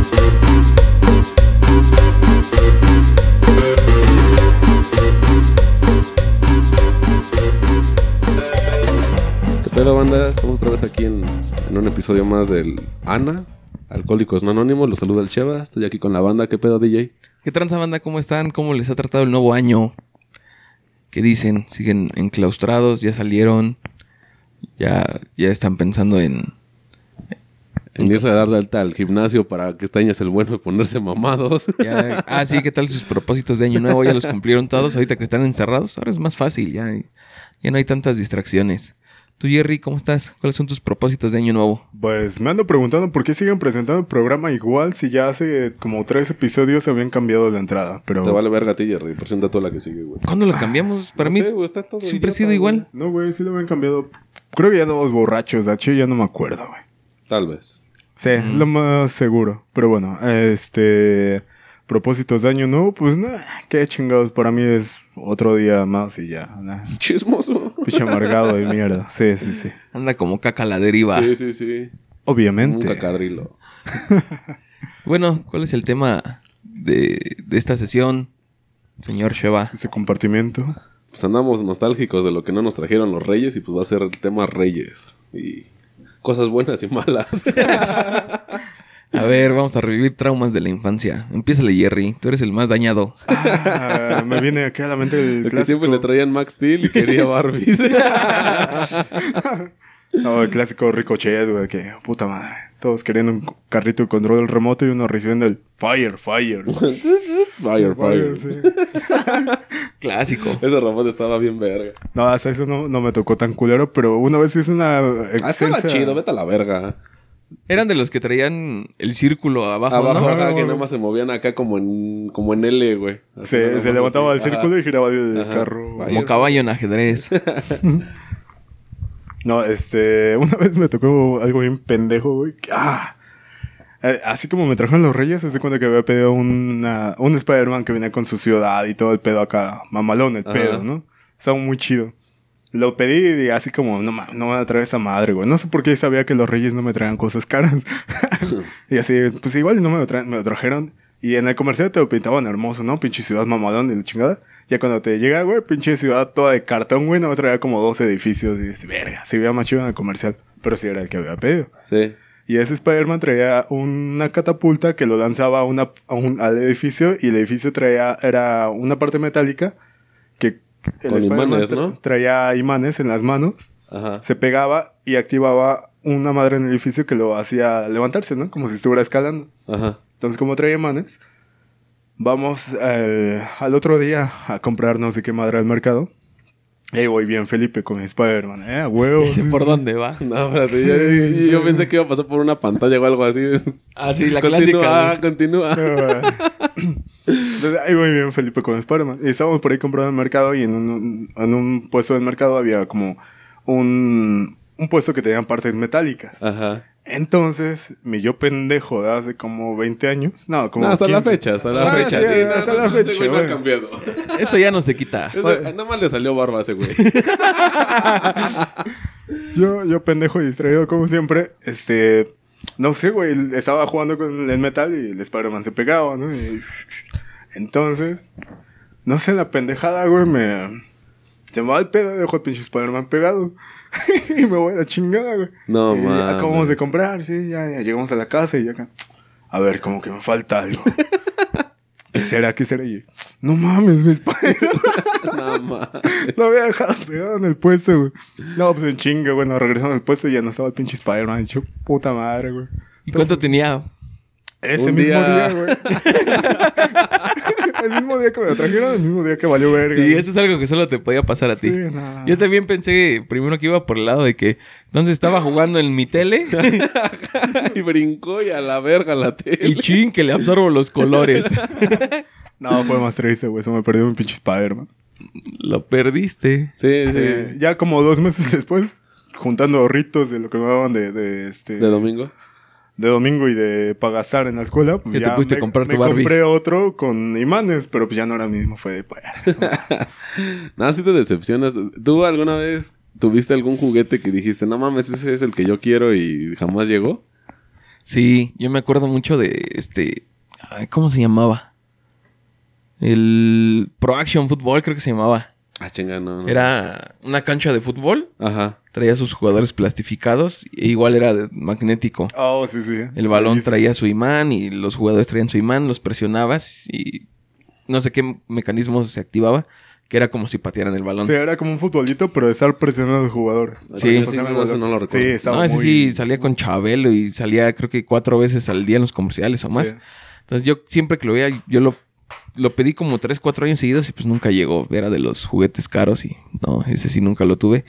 ¿Qué pedo, banda? Estamos otra vez aquí en, en un episodio más del Ana, Alcohólicos No Anónimos. Los saluda el Cheva. Estoy aquí con la banda. ¿Qué pedo, DJ? ¿Qué tranza banda? ¿Cómo están? ¿Cómo les ha tratado el nuevo año? ¿Qué dicen? ¿Siguen enclaustrados? ¿Ya salieron? ¿Ya, ya están pensando en...? Irse a dar de alta al gimnasio para que este año es el bueno de ponerse mamados. ya- ah, sí, ¿qué tal sus propósitos de año nuevo? ¿Ya los cumplieron todos ahorita que están encerrados? Ahora es más fácil, ya, ya no hay tantas distracciones. Tú, Jerry, ¿cómo estás? ¿Cuáles son tus propósitos de año nuevo? Pues me ando preguntando por qué siguen presentando el programa igual si ya hace como tres episodios se habían cambiado la entrada. Pero Te vale verga a ti, Jerry. Presenta toda la que sigue, güey. ¿Cuándo lo cambiamos? Para No mí sé, güey, está todo siempre ha sido igual. no, güey, sí lo habían cambiado. Creo que ya no los borrachos, de hecho ya no me acuerdo, güey. Tal vez. Sí, lo más seguro. Pero bueno, este propósitos de año nuevo, pues nada, qué chingados, para mí es otro día más y ya, nah. Chismoso. Pinche amargado de mierda. Sí, sí, sí. Anda como caca a la deriva. Sí, sí, sí. Obviamente. Un cacadrilo. Bueno, ¿cuál es el tema de, de esta sesión, señor Sheva? Ese compartimiento. Pues andamos nostálgicos de lo que no nos trajeron los reyes y pues va a ser el tema reyes. Y cosas buenas y malas. A ver, vamos a revivir traumas de la infancia. Empiézale, Jerry. Tú eres el más dañado. Ah, me viene aquí a la mente el El que siempre le traían Max Steel y quería Barbies. No, el clásico Ricochet, güey, que puta madre. Todos queriendo un carrito de control remoto y uno recibiendo el fire, fire. fire, fire. sí. Clásico. Ese robot estaba bien verga. No, hasta eso no, no me tocó tan culero, pero una vez hice una Ah, estaba extensa... chido, vete a la verga. Eran de los que traían el círculo abajo, Abajo, ¿no? ajá, que nada más se movían acá como en, como en L, güey. Así Se, levantaba así. el círculo Ajá. y giraba el Ajá. carro. Como caballo en ajedrez. No, este... Una vez me tocó algo bien pendejo, güey. ¡Ah! Eh, Así como me trajeron los reyes, hace cuenta que había pedido una, un Spider-Man que venía con su ciudad y todo el pedo acá. Mamalón el Ajá. pedo, ¿no? Estaba muy chido. Lo pedí y así como, no, no me va a traer esa madre, güey. No sé por qué sabía que los reyes no me traían cosas caras. y así, pues igual y no me lo, me lo trajeron. Y en el comercial te lo pintaban hermoso, ¿no? Pinche ciudad mamalón y la chingada. Ya cuando te llega, güey, pinche ciudad toda de cartón, güey, no me traía como dos edificios. Y dices, verga, sí veía más chido en el comercial. Pero sí era el que había pedido. Sí. Y ese Spider-Man traía una catapulta que lo lanzaba a una, a un- al edificio y el edificio traía, era una parte metálica que el Spider-Man tra- ¿no? traía imanes en las manos, Ajá. se pegaba y activaba una madre en el edificio que lo hacía levantarse, ¿no? Como si estuviera escalando. Ajá. Entonces, como traía imanes, vamos al otro día a comprar no sé qué madre al mercado. Y ahí voy bien Felipe con Spider-Man, ¿eh? Huevos. ¿Por dónde va? No, espérate, yo, yo- yo pensé que iba a pasar por una pantalla o algo así. Ah, sí, la continúa, clásica. continúa. Entonces, ahí voy bien Felipe con Spider-Man. Y estábamos por ahí comprando en el mercado y en un, en un puesto del mercado había como un, un puesto que tenían partes metálicas. Ajá. Entonces, mi yo pendejo de hace como 20 años. No, como No, hasta la 15. fecha, hasta la Ah, fecha. sí, Sí, no, hasta no, la no, ese fecha, güey no ha cambiado. Eso ya no se quita. Ese- Nada más le salió barba a ese güey. Yo, yo pendejo y distraído como siempre, este, no sé, güey, estaba jugando con el metal y el Spider-Man se pegaba, ¿no? Y- entonces, no sé, la pendejada, güey, me... Se me va el pedo, dejo el pinche Spider-Man pegado. y me voy a la chingada, güey. No, y ya mames. acabamos de comprar, sí, ya, ya llegamos a la casa y ya acá... A ver, como que me falta algo. ¿Qué será? ¿Qué será? Y yo, no mames, mi Spider-Man. No mames. Lo había dejado pegado en el puesto, güey. No, pues en chinga, bueno, regresando al puesto y ya no estaba el pinche Spider-Man. Hecho puta madre, güey. ¿Y cuánto tenía? Ese Un mismo día. día, güey. El mismo día que me lo trajeron, el mismo día que valió verga. Sí, eso es algo que solo te podía pasar a ti. Sí, no. Yo también pensé primero que iba por el lado de que entonces estaba jugando en mi tele y brincó y a la verga la tele. y chin que le absorbo los colores. No, fue más triste, güey. Se me perdió un pinche Spider-Man. Lo perdiste. Sí, sí. Eh, ya como dos meses después, juntando ahorritos de lo que me daban de, de este... ¿De domingo? De domingo y de para gastar en la escuela, pues te pudiste me, comprar tu me Barbie. compré otro con imanes, pero pues ya no era el mismo, fue de pues, Nada, si te decepcionas. ¿Tú alguna vez tuviste algún juguete que dijiste, no mames, ese es el que yo quiero y jamás llegó? Sí, yo me acuerdo mucho de este. ay, ¿Cómo se llamaba? El Pro Action Football, creo que se llamaba. Ah, chinga, no. no. Era una cancha de fútbol. Ajá. Traía sus jugadores plastificados. E igual era de- magnético. Oh, sí, sí. El balón traía su imán y los jugadores traían su imán, los presionabas y no sé qué mecanismo se activaba, que era como si patearan el balón. Sí, era como un futbolito, pero de estar presionando a los jugadores. Sí. Sí, el no, eso no lo recuerdo. Sí, estaba no, ese muy... sí salía con Chabelo y salía creo que cuatro veces al día en los comerciales o más. Sí. Entonces yo siempre que lo veía, yo lo, lo pedí como tres, cuatro años seguidos y pues nunca llegó. Era de los juguetes caros y no, ese sí nunca lo tuve.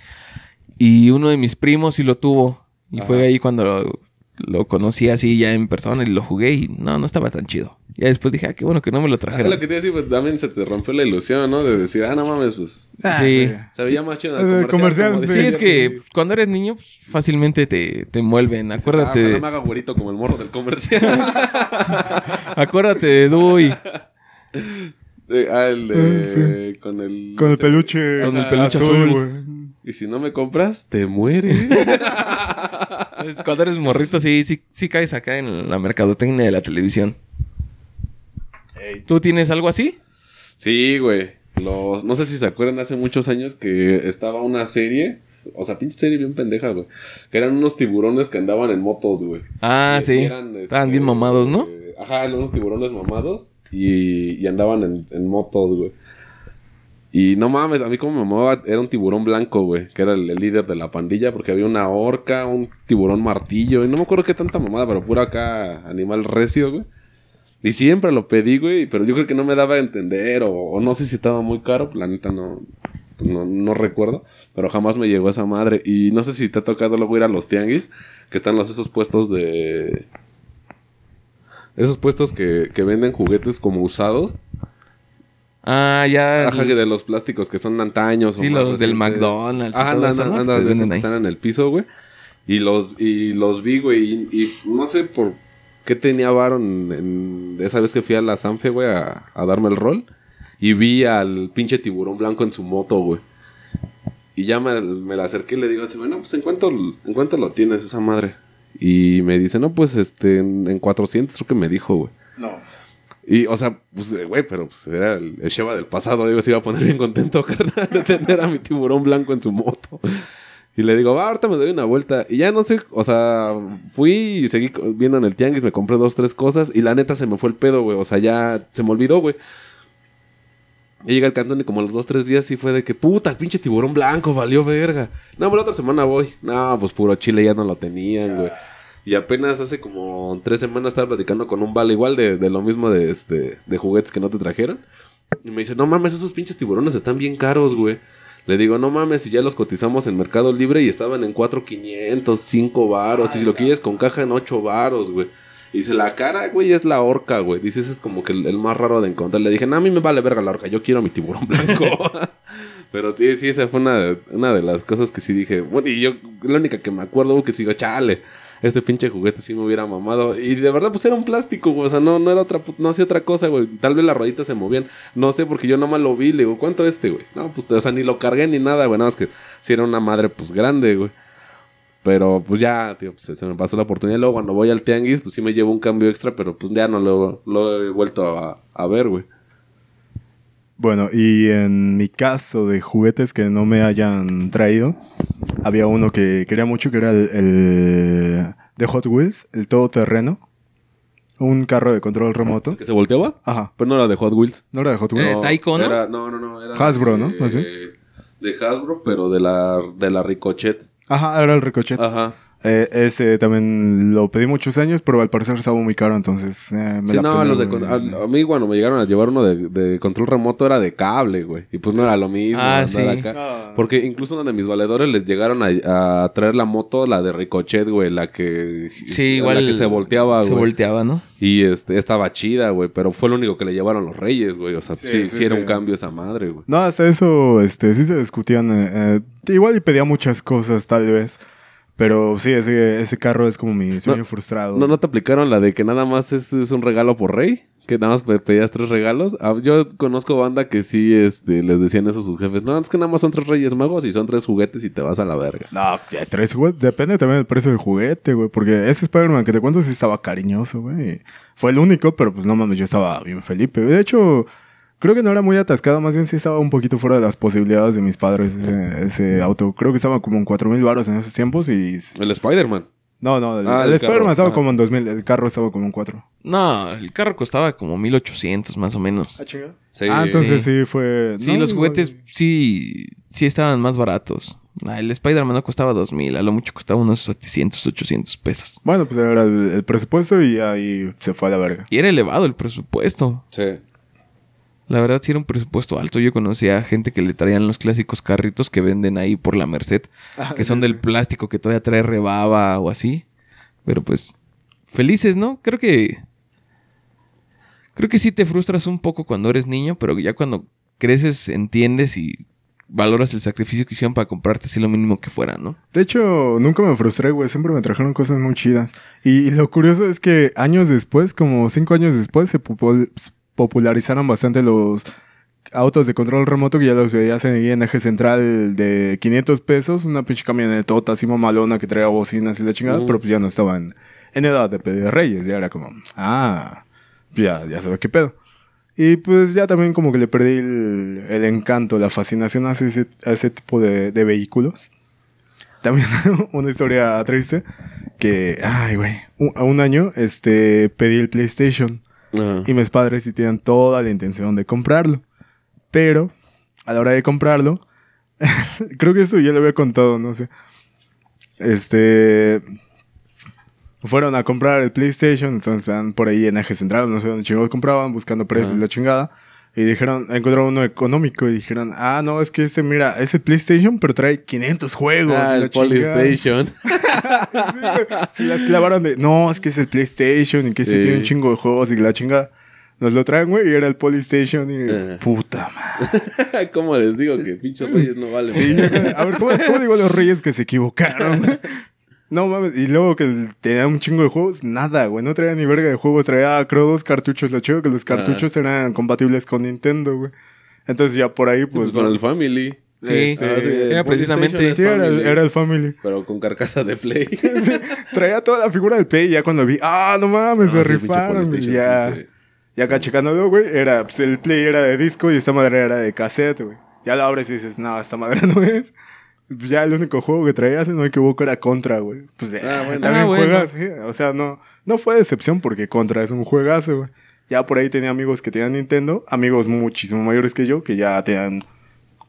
Y uno de mis primos sí lo tuvo. Y Ajá. fue ahí cuando lo, lo conocí así ya en persona y lo jugué y no, no estaba tan chido. Ya después dije, ah, qué bueno que no me lo Ah, trajeron. lo que te iba a decir, pues también se te rompió la ilusión, ¿no? De decir, ah, no mames, pues. Ah, Sí. Se veía más chido Eh, en el comercial. comercial, sí. Sí, decía es que cuando eres niño pues, fácilmente te, te envuelven. Ah, Acuérdate, ojalá me haga güerito como el morro del comercial. acuérdate de Dewey. De- ah, el de... Con el... Con el peluche, Con el peluche azul. güey. Y si no me compras, te mueres. Es- Cuando eres morrito, sí, sí, sí caes acá en la mercadotecnia de la televisión. ¿Tú tienes algo así? sí, güey. Los... No sé si se acuerdan hace muchos años que estaba una serie... O sea, pinche serie bien pendeja, güey. Que eran unos tiburones que andaban en motos, güey. Ah, sí. eran, Estaban este, bien mamados, ¿no? eh, Ajá, eran unos tiburones mamados y, andaban en, motos, güey. Y no mames, a mí como me mamaba, era un tiburón blanco, güey, que era el, líder de la pandilla, porque había una orca, un tiburón martillo, y no me acuerdo qué tanta mamada, pero pura acá animal recio, güey. Y siempre lo pedí, güey, pero yo creo que no me daba a entender, o, no sé si estaba muy caro, la neta no, no, no recuerdo, pero jamás me llegó esa madre. Y no sé si te ha tocado luego ir a los tianguis, que están los esos puestos de... Esos puestos que, que venden juguetes como usados. Ah, ya. Ajá, que de los plásticos que son antaños. Sí, o los del. McDonald's esos venden que ahí. están en el piso, güey. Y los, y los vi, güey. Y, y no sé por qué tenía Baron en, esa vez que fui a la Sanfe, güey, a, a darme el rol. Y vi al pinche tiburón blanco en su moto, güey. Y ya me, me la acerqué y le digo así, bueno, pues ¿en cuánto, ¿en cuánto lo tienes esa madre? Y me dice, no, pues este, en, en 400 creo que me dijo, güey. No. Y, o sea, pues, eh, güey, pero pues era el, el Sheva del pasado. Digo, se iba a poner bien contento, carnal, de tener a mi tiburón blanco en su moto. Y le digo, va, ahorita me doy una vuelta. Y ya no sé, o sea, fui y seguí viendo en el tianguis, me compré dos, tres cosas. Y la neta se me fue el pedo, güey. O sea, ya se me olvidó, güey. Y llega el cantón y como a los dos, tres días sí fue de que, puta, el pinche tiburón blanco valió verga. No, pero la otra semana voy. No, pues puro chile ya no lo tenían, güey. Y apenas hace como tres semanas estaba platicando con un vale igual de, de lo mismo de, este, de juguetes que no te trajeron. Y me dice, no mames, esos pinches tiburones están bien caros, güey. Le digo, no mames, si ya los cotizamos en Mercado Libre y estaban en 4,500, 5 varos. Y si lo quieres con caja en 8 varos, güey. Y dice, la cara, güey, es la orca, güey. Dice, ese es como que el, el más raro de encontrar. Le dije, no, a mí me vale verga la orca, yo quiero mi tiburón blanco. Pero sí, sí, esa fue una de, una de las cosas que sí dije. Bueno, y yo, la única que me acuerdo, güey, que sigo, chale. Este pinche juguete sí me hubiera mamado. Y de verdad, pues era un plástico, güey. O sea, no, no era otra, no hacía otra cosa, güey. Tal vez las rueditas se movían. No sé, porque yo nomás lo vi. Le digo, ¿cuánto este, güey? No, pues, o sea, ni lo cargué ni nada, güey. Nada más que si era una madre, pues grande, güey. Pero pues ya, tío, pues, se me pasó la oportunidad. Luego cuando voy al tianguis, pues sí me llevo un cambio extra, pero pues ya no lo, lo he vuelto a, a ver, güey. Bueno, y en mi caso de juguetes que no me hayan traído, había uno que quería mucho, que era el, el de Hot Wheels, el todoterreno. Un carro de control remoto. ¿Que se volteaba? Ajá. Pero no era de Hot Wheels. ¿No era de Hot Wheels? Eh, Taiko, ¿no? Era- no, no, no. Era Hasbro, ¿no? de- bien. De Hasbro, pero de la, de la Ricochet. Ajá, era el Ricochet. Ajá. Eh, ese también lo pedí muchos años, pero al parecer estaba muy caro, entonces eh, me Sí, la no, pelé, los de, güey. con- a, a mí cuando me llegaron a llevar uno de, de control remoto era de cable, güey. Y pues no era lo mismo. Ah, sí. acá. Porque incluso uno de mis valedores les llegaron a, a traer la moto, la de Ricochet, güey, la que... Sí, igual. La que se volteaba, Se güey. volteaba, ¿no? Y este, estaba chida, güey, pero fue lo único que le llevaron los reyes, güey. O sea, sí, Sí, sí, sí, era sí. un cambio esa madre, güey. No, hasta eso, este, sí se discutían. eh, eh, igual y pedía muchas cosas, tal vez. Pero sí, ese, ese carro es como mi sueño frustrado. ¿No, ¿No te aplicaron la de que nada más es, es un regalo por rey? Que nada más pe- pedías tres regalos. Ah, Yo conozco banda que sí este, les decían eso a sus jefes. No, es que nada más son tres reyes magos y son tres juguetes y te vas a la verga. No, tres, güey. Depende también del precio del juguete, güey. Porque ese Spider-Man que te cuento sí estaba cariñoso, güey. Fue el único, pero pues no mames, yo estaba bien Felipe. De hecho, creo que no era muy atascado. Más bien sí estaba un poquito fuera de las posibilidades de mis padres ese, ese auto. Creo que estaba como en cuatro mil baros en esos tiempos y... El Spider-Man. No, no, el, Ah, el el Spider-Man estaba Ajá. como en 2000. El carro estaba como en cuatro. No, el carro costaba como 1800 más o menos. Sí. ah, entonces sí, fue... Sí, no, los juguetes sí, sí estaban más baratos. Ah, el Spider-Man no costaba 2000, a lo mucho costaba unos 700, 800 pesos. Bueno, pues era el, el presupuesto y ahí se fue a la verga. Y era elevado el presupuesto. Sí. La verdad, sí era un presupuesto alto. Yo conocía gente que le traían los clásicos carritos que venden ahí por la Merced, que son del plástico que todavía trae rebaba o así. Pero pues, felices, ¿no? Creo que. Creo que sí te frustras un poco cuando eres niño, pero ya cuando creces entiendes y valoras el sacrificio que hicieron para comprarte así lo mínimo que fuera, ¿no? De hecho, nunca me frustré, güey. Siempre me trajeron cosas muy chidas. Y lo curioso es que años después, como cinco años después, se popularizaron bastante los autos de control remoto que ya los veías en en eje central de 500 pesos. Una pinche camionetota así mamalona que traía bocinas y la chingada. Ujú. Pero pues ya no estaban en edad de pedir reyes. Ya era como, ah, ya, ya sabes qué pedo. Y pues ya también como que le perdí el, el encanto, la fascinación a ese, a ese tipo de, de vehículos. También una historia triste que, ay, güey, un- a un año este, pedí el PlayStation Ajá. y mis padres sí tenían toda la intención de comprarlo. Pero a la hora de comprarlo, creo que esto ya lo había contado, no sé. Este. Fueron a comprar el PlayStation, entonces estaban por ahí en eje central, no sé dónde chingados compraban, buscando precios y la chingada. Y dijeron, encontraron uno económico y dijeron, ah, no, es que este, mira, es el PlayStation, pero trae 500 juegos. Ah, el chingada". Polystation. Sí, güey. Se las clavaron de, no, es que es el PlayStation y que ese Sí. tiene un chingo de juegos y la chinga. Nos lo traen, güey, y era el Polystation y Eh. puta madre. ¿Cómo les digo que pinches reyes no valen? Sí, a ver, ¿cómo, cómo digo a los reyes que se equivocaron? No mames, y luego que tenía un chingo de juegos, nada, güey, no traía ni verga de juegos, traía creo dos cartuchos, lo chido que los cartuchos eran compatibles con Nintendo, güey. Entonces ya por ahí, Sí, pues... pues con el Family. Sí, Ah, sí, era precisamente- Sí, era el, Family, era el Family. Pero con carcasa de Play. Sí, traía toda la figura del Play y ya cuando vi, ah, no mames, No, se rifaron. Ya, sí, sí. y acá checándolo, güey, era, pues el Play era de disco y esta madre era de cassette, güey. Ya la abres y dices, no, esta madre no es. Pues ya el único juego que traía, si no me equivoco, era Contra, güey. Pues ya, Ah, bueno. también Ah, bueno. juegas, sí. O sea, no, no fue decepción porque Contra es un juegazo, güey. Ya por ahí tenía amigos que tenían Nintendo, amigos muchísimo mayores que yo, que ya tenían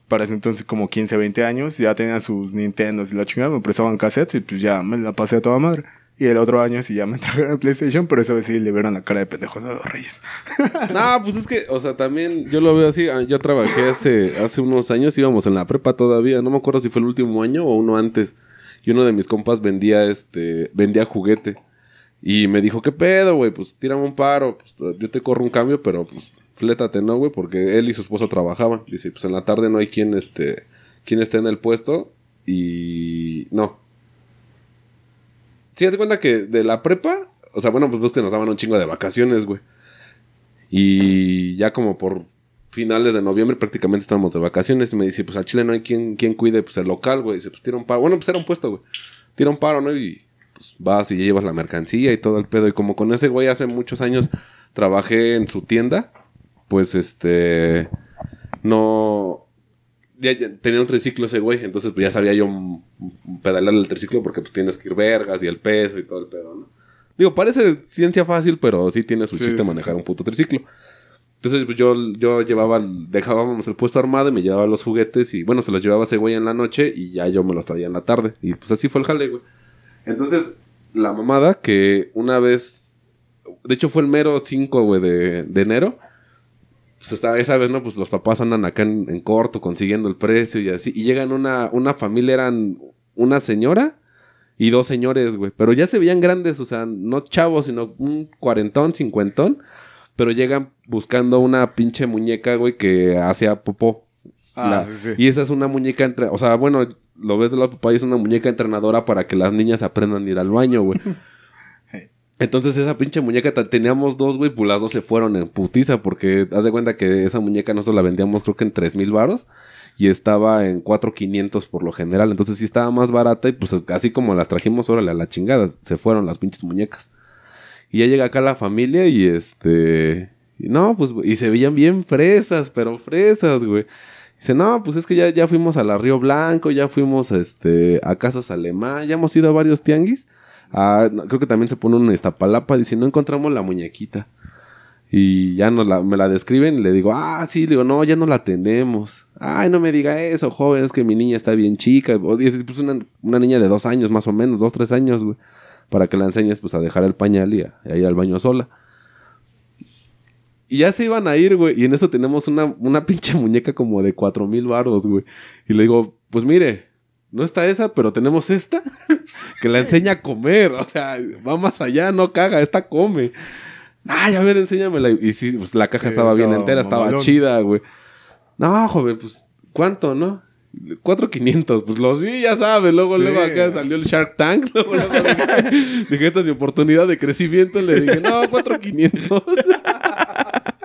para ese entonces como 15, 20 años, ya tenían sus Nintendos y la chingada, me prestaban cassettes y pues ya me la pasé a toda madre. Y el otro año sí ya me trajeron el PlayStation, pero esa vez sí le vieron la cara de pendejos a los reyes. No, pues es que, o sea, también yo lo veo así. ah, Yo trabajé hace, hace unos años, íbamos en la prepa todavía. No me acuerdo si fue el último año o uno antes. Y uno de mis compas vendía este, vendía juguete. Y me dijo, ¿qué pedo, güey? Pues tírame un paro. Pues, yo te corro un cambio, pero pues flétate, ¿no, güey? Porque él y su esposa trabajaban. Dice, pues en la tarde no hay quien, este, quien esté en el puesto. Y no. Sí, haz de cuenta que de la prepa, o sea, bueno, pues ves que nos daban un chingo de vacaciones, güey. Y ya como por finales de noviembre prácticamente estábamos de vacaciones. Y me dice, pues al Chile no hay quien, quien cuide pues el local, güey. Dice, pues tira un paro. Bueno, pues era un puesto, güey. Tira un paro, ¿no? Y pues vas y ya llevas la mercancía y todo el pedo. Y como con ese güey hace muchos años trabajé en su tienda, pues este... No... Ya, ya tenía un triciclo ese güey, entonces pues ya sabía yo pedalear el triciclo porque pues tienes que ir vergas y el peso y todo el pedo, ¿no? Digo, parece ciencia fácil, pero sí tiene su Sí, chiste manejar sí. un puto triciclo. Entonces, pues yo, yo llevaba, dejábamos el puesto armado y me llevaba los juguetes y bueno, se los llevaba ese güey en la noche y ya yo me los traía en la tarde. Y pues así fue el jale, güey. Entonces, la mamada que una vez, de hecho fue el mero 5, güey, de, de enero. Pues esta, esa vez, ¿no? Pues los papás andan acá en, en corto consiguiendo el precio y así. Y llegan una, una familia, eran una señora y dos señores, güey. Pero ya se veían grandes, o sea, no chavos, sino un cuarentón, cincuentón. Pero llegan buscando una pinche muñeca, güey, que hacía popó. Ah, La- sí, sí. Y esa es una muñeca entre... O sea, bueno, lo ves de la papá y es una muñeca entrenadora para que las niñas aprendan a ir al baño, güey. Entonces esa pinche muñeca teníamos dos, güey, pues las dos se fueron en putiza porque haz de cuenta que esa muñeca nosotros la vendíamos creo que en tres mil varos y estaba en 4.500 por lo general. Entonces sí estaba más barata y pues así como las trajimos, órale, a la chingada, se fueron las pinches muñecas. Y ya llega acá la familia y este... no, pues, y se veían bien fresas, pero fresas, güey. Dice, no, pues es que ya, ya fuimos a la Río Blanco, ya fuimos este, a Casas Alemán, ya hemos ido a varios tianguis. Ah, creo que también se pone un Iztapalapa. Dice, no encontramos la muñequita. Y ya me la describen y le digo, ah, sí, le digo, no, ya no la tenemos. Ay, no me diga eso, joven, es que mi niña está bien chica. O dice, pues una, una niña de dos años más o menos, dos, tres años, güey. Para que la enseñes pues a dejar el pañal y a, ir al baño sola. Y ya se iban a ir, güey. Y en eso tenemos una, una pinche muñeca como de cuatro mil varos, güey. Y le digo, pues mire, no está esa, pero tenemos esta que la enseña a comer. O sea, va más allá, no caga, esta come. Ay, a ver, enséñamela. Y sí, pues la caja estaba bien entera, estaba chida, güey. No, joven, pues, ¿cuánto, no? 4.500, pues los vi, ya sabes. Luego, luego acá salió el Shark Tank. Luego, dije, esta es mi oportunidad de crecimiento. Le dije, no, 4.500.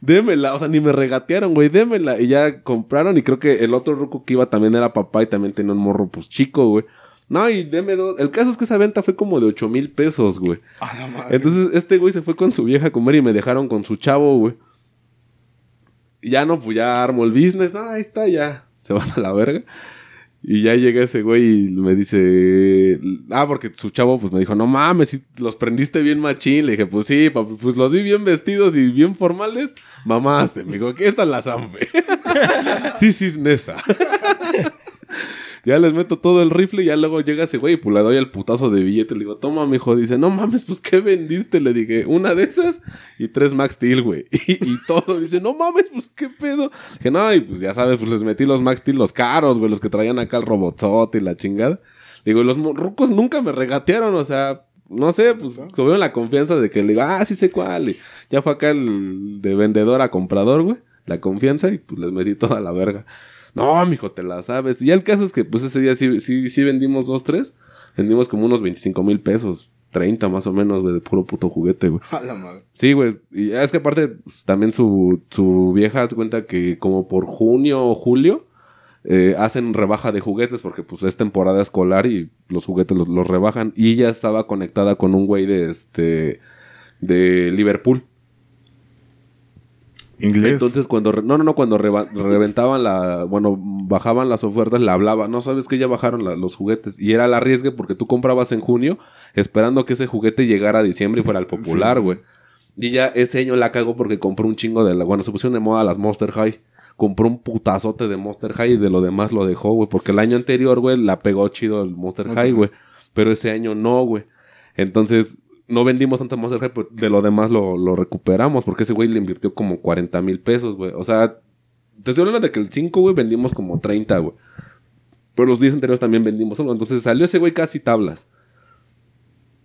démela, o sea, ni me regatearon, güey, démela. Y ya compraron y creo que el otro ruco que iba también era papá y también tenía un morro pues chico, güey. No, y deme dos. El caso es que esa venta fue como de ocho mil pesos, güey. Entonces este güey se fue con su vieja a comer y me dejaron con su chavo, güey. Y ya no, pues ya armo el business. Ah, ahí está, ya. Se van a la verga. Y ya llega ese güey y me dice, ah, porque su chavo pues me dijo, no mames, si los prendiste bien machín. Le dije, pues sí, papi, pues los vi bien vestidos y bien formales. Mamaste, me dijo, aquí está la Sanfe. This is Nessa. ya les meto todo el rifle y ya luego llega ese güey y pues le doy el putazo de billete. Le digo, toma, mijo. Dice, no mames, pues ¿qué vendiste? Le dije, una de esas y tres Max Steel, güey. Y, todo. Dice, no mames, pues qué pedo. Dije, no, y pues ya sabes, pues les metí los Max Steel, los caros, güey, los que traían acá el robotzote y la chingada. Digo, los rucos nunca me regatearon, o sea, no sé, pues tuvieron la confianza de que le digo, ah, sí sé cuál. Y ya fue acá el de vendedor a comprador, güey. La confianza y pues les metí toda la verga. No, mijo, te la sabes. Y el caso es que, pues ese día sí, sí, sí vendimos dos, tres. Vendimos como unos 25 mil pesos. 30 más o menos, güey, de puro puto juguete, güey. A la madre. Sí, güey. Y es que aparte, pues, también su, su vieja se cuenta que como por junio o julio eh, hacen rebaja de juguetes porque pues es temporada escolar y los juguetes los, los rebajan. Y ella estaba conectada con un güey de este de Liverpool. Inglés. Entonces cuando, no, no, no, cuando reventaban la, bueno, bajaban las ofertas, le hablaba, no sabes que ya bajaron los juguetes. Y era la riesgo porque tú comprabas en junio esperando que ese juguete llegara a diciembre y fuera el popular, güey. Y ya ese año la cagó porque compró un chingo de la, bueno, se pusieron de moda las Monster High. Compró un putazote de Monster High y de lo demás lo dejó, güey. Porque el año anterior, güey, la pegó chido el Monster High, güey. Pero ese año no, güey. Entonces, no vendimos tanta Monster High, pero de lo demás lo, recuperamos, porque ese güey le invirtió como 40 mil pesos, güey. O sea, te estoy hablando de que el 5, güey, vendimos como 30, güey. Pero los días anteriores también vendimos uno. Entonces salió ese güey casi tablas.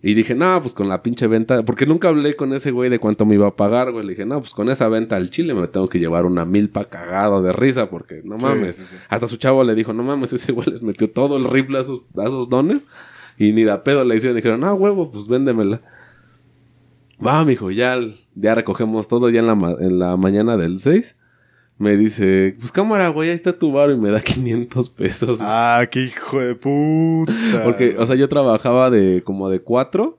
Y dije, no, pues con la pinche venta, porque nunca hablé con ese güey de cuánto me iba a pagar, güey. Le dije, no, pues con esa venta al chile me tengo que llevar una milpa cagado de risa, porque no mames. Hasta su chavo le dijo, no mames, ese güey les metió todo el rifle a esos, a esos dones. Y ni da pedo le hicieron. Dijeron, no, huevo, pues véndemela. Va, mijo, ya, ya recogemos todo ya en la, en la mañana del 6. Me dice, pues cámara, güey, ahí está tu bar y me da 500 pesos. Ah, qué hijo de puta. Porque, o sea, yo trabajaba de como de 4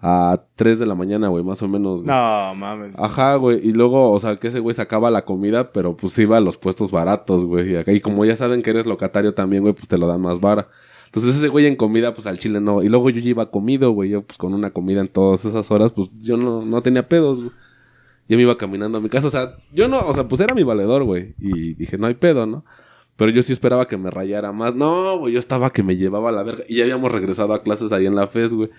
a 3 de la mañana, güey, más o menos. No, mames. Ajá, güey. Y luego, o sea, que ese güey sacaba la comida, pero pues iba a los puestos baratos, güey. Y, acá, y como ya saben que eres locatario también, güey, pues te lo dan más vara. Entonces ese güey en comida, pues al chile no. Y luego yo ya iba comido, güey. Yo pues con una comida en todas esas horas, pues yo no, no tenía pedos, güey. Yo me iba caminando a mi casa. O sea, yo no, o sea, pues era mi valedor, güey. Y dije, no hay pedo, ¿no? Pero yo sí esperaba que me rayara más. No, güey, yo estaba que me llevaba a la verga. Y ya habíamos regresado a clases ahí en la FES, güey.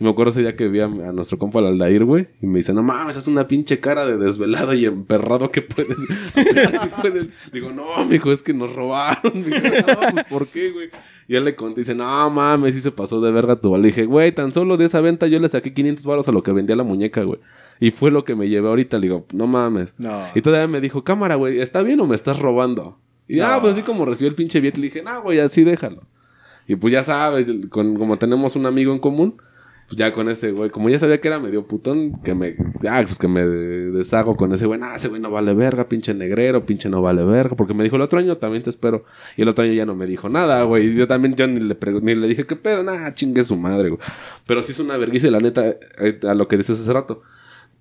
Y me acuerdo ese día que vi a, nuestro compa el Aldair, güey. Y me dice, no mames, es una pinche cara de desvelado y emperrado que puedes. Digo, no, mijo, es que nos robaron. Pues, ¿por qué, güey? Y él le conté, dice, no mames, sí se pasó de verga tu Le dije, güey, tan solo de esa venta yo le saqué 500 baros a lo que vendía la muñeca, güey. Y fue lo que me llevé ahorita. Le digo, no mames. No. Y todavía me dijo, cámara, güey, ¿está bien o me estás robando? Y ah, pues así como recibió el pinche billete, le dije, no, güey, así déjalo. Y pues ya sabes, con, como tenemos un amigo en común, pues ya con ese güey, como ya sabía que era medio putón, que me, ah, pues que me deshago con ese güey, ah, ese güey no vale verga, pinche negrero, pinche no vale verga, porque me dijo el otro año también te espero, y el otro año ya no me dijo nada, güey, yo también, yo ni le, ni le dije, ¿qué pedo? Nah, chingue su madre, güey. Pero sí es una vergüenza, la neta, eh, a lo que dices hace rato.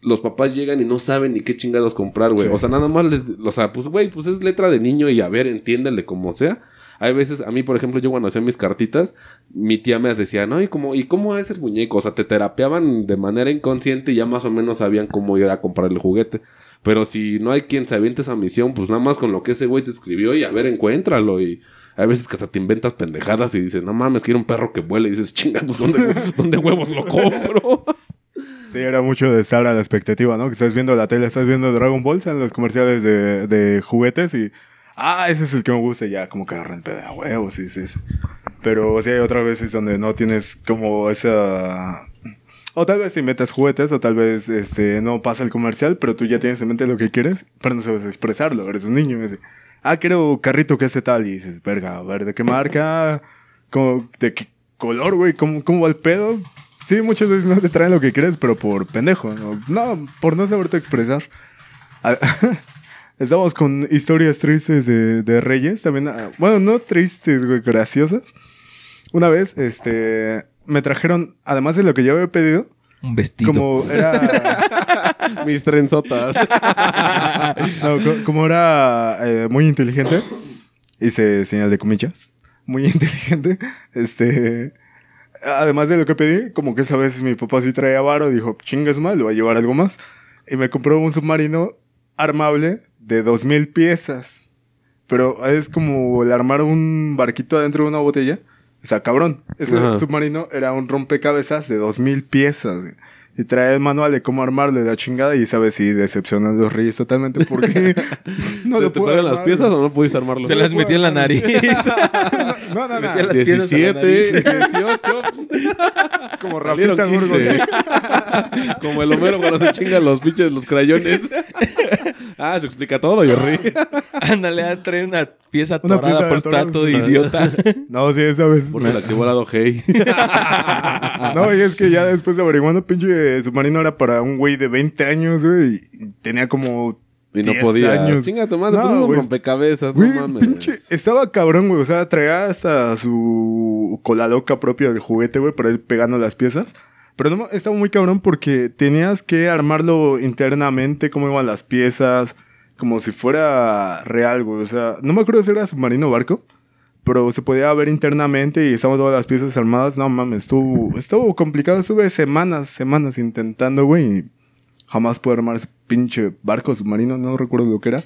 Los papás llegan y no saben ni qué chingados comprar, güey. O sea, nada más les... O sea, pues, güey, pues es letra de niño y a ver, entiéndele como sea hay veces, a mí, por ejemplo, yo cuando hacía mis cartitas, mi tía me decía, no, ¿y cómo, ¿y cómo es el muñeco? O sea, te terapeaban de manera inconsciente y ya más o menos sabían cómo ir a comprar el juguete. Pero si no hay quien se aviente esa misión, pues nada más con lo que ese güey te escribió y a ver, encuéntralo. Y hay veces que hasta te inventas pendejadas y dices, no mames, quiero un perro que vuele. Y dices, chinga, pues ¿dónde, huevos lo compro? Sí, era mucho de estar a la expectativa, ¿no? Que estás viendo la tele, estás viendo Dragon Ball en los comerciales de juguetes y ah, ese es el que me gusta, ya como que agarran pedo, huevos, sí, sí, sí. Pero sí hay otras veces donde no tienes como esa... O tal vez te metas juguetes, o tal vez este, no pasa el comercial, pero tú ya tienes en mente lo que quieres, pero no sabes expresarlo, eres un niño. Y dices, ah, quiero carrito que este tal, y dices, verga, a ver, ¿de qué marca? ¿Cómo, ¿De qué color, güey? ¿Cómo, ¿Cómo va el pedo? Sí, muchas veces no te traen lo que quieres, pero por pendejo, ¿no? No, por no saberte expresar. Estamos con historias tristes de, Reyes. También, ah, bueno, no tristes, güey, graciosas. Una vez, este, me trajeron, además de lo que yo había pedido, un vestido. Como era. Mis trenzotas. no, como era eh, muy inteligente, hice señal de comillas. Muy inteligente. Este. Además de lo que pedí, como que esa vez mi papá sí traía varo, dijo, chingas mal, le voy a llevar algo más. Y me compró un submarino armable de dos mil piezas. Pero es como el armar un barquito adentro de una botella. O sea, cabrón. Ese submarino era un rompecabezas de dos mil piezas. Y trae el manual de cómo armarlo de la chingada y sabes si decepcionan los reyes totalmente porque no ¿Se te pagan las piezas o no pudiste armarlo? Se las metió en la nariz. no, no, no. no. 17, 18. Como Rafita Gordo. Como el Homero cuando se chingan los pinches los crayones. ah, se explica todo, yo rí. Ándale, trae una pieza torada por estar todo idiota. no, sí, esa vez. Por eso la activó la hey. no, y es que ya después de averiguando, pinche submarino era para un güey de 20 años, güey. Y tenía como y no podía. Años. Chinga tu madre, no, pues rompecabezas, no mames. Pinche, estaba cabrón, güey. O sea, traía hasta su cola loca propia del juguete, güey, para ir pegando las piezas. Pero no, estaba muy cabrón porque tenías que armarlo internamente, cómo iban las piezas, como si fuera real, güey. O sea, no me acuerdo si era submarino o barco, pero se podía ver internamente y estaban todas las piezas armadas. No mames, estuvo, estuvo complicado. Estuve semanas, semanas intentando, güey. Y jamás pude armar ese pinche barco submarino, no recuerdo lo que era.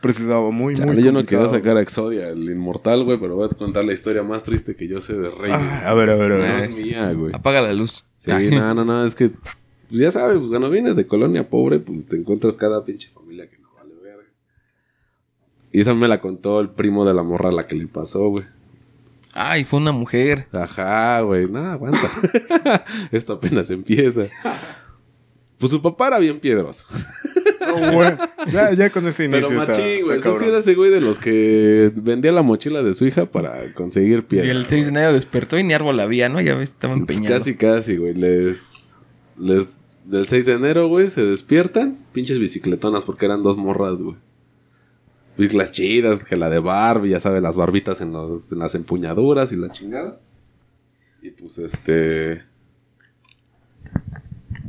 Pero se estaba muy, muy Yo no quiero sacar a Exodia, el inmortal, güey, pero voy a contar la historia más triste que yo sé de Rey. Ah, a ver, a ver, a ver. No es mía, güey. Apaga la luz. Sí, no, no, no, es que, pues ya sabes, pues, cuando vienes de colonia pobre, pues te encuentras cada pinche familia que. Y esa me la contó el primo de la morra a la que le pasó, güey. Ay, fue una mujer. Ajá, güey, no, aguanta. Esto apenas empieza. Pues su papá era bien piedroso. Oh, ya, ya con ese inicio. Pero machín, güey. Eso sí era ese güey de los que vendía la mochila de su hija para conseguir piedra. Y el 6 de enero despertó y ni árbol había, ¿no? Ya ves, estaban pues Casi, casi, güey. Les, les... Del 6 de enero, güey, se despiertan. Pinches bicicletonas porque eran dos morras, güey. Las chidas, que la de Barbie, ya sabes, las barbitas en, los, en las empuñaduras y la chingada. Y pues este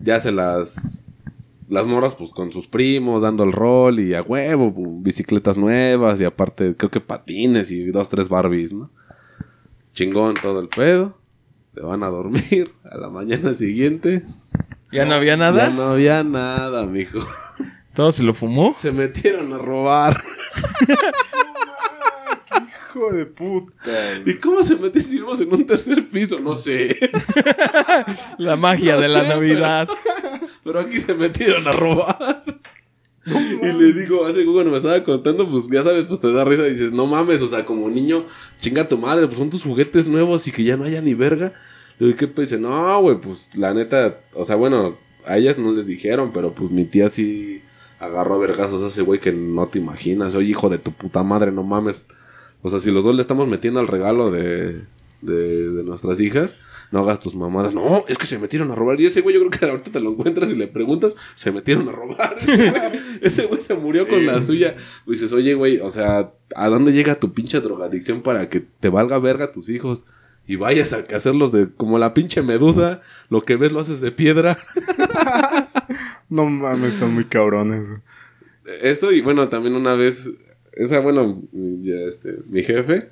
ya se las las morras pues con sus primos dando el rol y a huevo, bicicletas nuevas y aparte creo que patines y dos, tres Barbies, ¿no? Chingón todo el pedo. Se van a dormir a la mañana siguiente. ¿Ya no había nada? Ya no había nada, mijo. ¿Todo se lo fumó? Se metieron a robar. Hijo de puta. ¿Y cómo se metimos en un tercer piso? No sé. La magia de la Navidad. Pero aquí se metieron a robar. y le digo, hace cuando me estaba contando, pues ya sabes, pues te da risa y dices, no mames, o sea, como niño, chinga tu madre, pues son tus juguetes nuevos y que ya no haya ni verga. Y que pues dice, no, güey, pues la neta, o sea, bueno, a ellas no les dijeron, pero pues mi tía sí agarró a vergazos a ese güey que no te imaginas. Oye, hijo de tu puta madre, no mames. O sea, si los dos le estamos metiendo al regalo de, de, de nuestras hijas, no hagas tus mamadas. No, es que se metieron a robar. Y ese güey, yo creo que ahorita te lo encuentras y le preguntas, se metieron a robar. ese güey se murió con la suya. Y dices, oye, güey, o sea, ¿a dónde llega tu pinche drogadicción para que te valga verga tus hijos? Y vayas a hacerlos de como la pinche medusa, lo que ves lo haces de piedra. No mames, están muy cabrones. Esto y bueno, también una vez, esa, bueno, ya este, mi jefe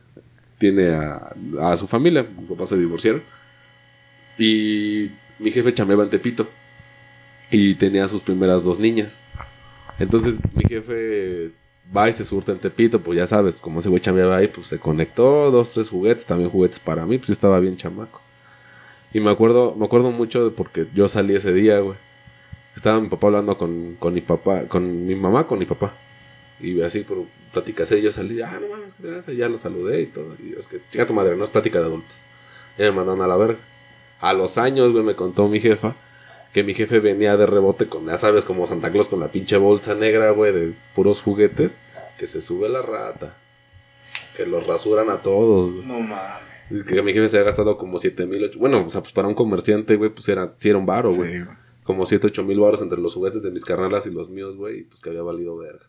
tiene a, su familia, mi papá se divorciaron. Y mi jefe chambeaba en Tepito. Y tenía sus primeras dos niñas. Entonces mi jefe va y se surta en Tepito, pues ya sabes, como ese güey chambeaba ahí, pues se conectó, dos, tres juguetes, también juguetes para mí, pues yo estaba bien chamaco. Y me acuerdo, me acuerdo mucho de porque yo salí ese día, güey. Estaba mi papá hablando con, con mi papá, con mi mamá, con mi papá. Y así por pláticas yo salí, ah, no mames, qué gracias, ya lo saludé y todo. Y es que, chica tu madre, no es plática de adultos. Y me mandaron a la verga. A los años, güey, me contó mi jefa que mi jefe venía de rebote con, ya sabes, como Santa Claus con la pinche bolsa negra, güey, de puros juguetes, que se sube la rata, que los rasuran a todos, güey. No mames. Que mi jefe se había gastado como 7 mil, bueno, o sea, pues para un comerciante, güey, pues era, sí era un varo, güey. Sí, güey. Como 7, 8 mil baros entre los juguetes de mis carnalas y los míos, güey, y pues que había valido verga.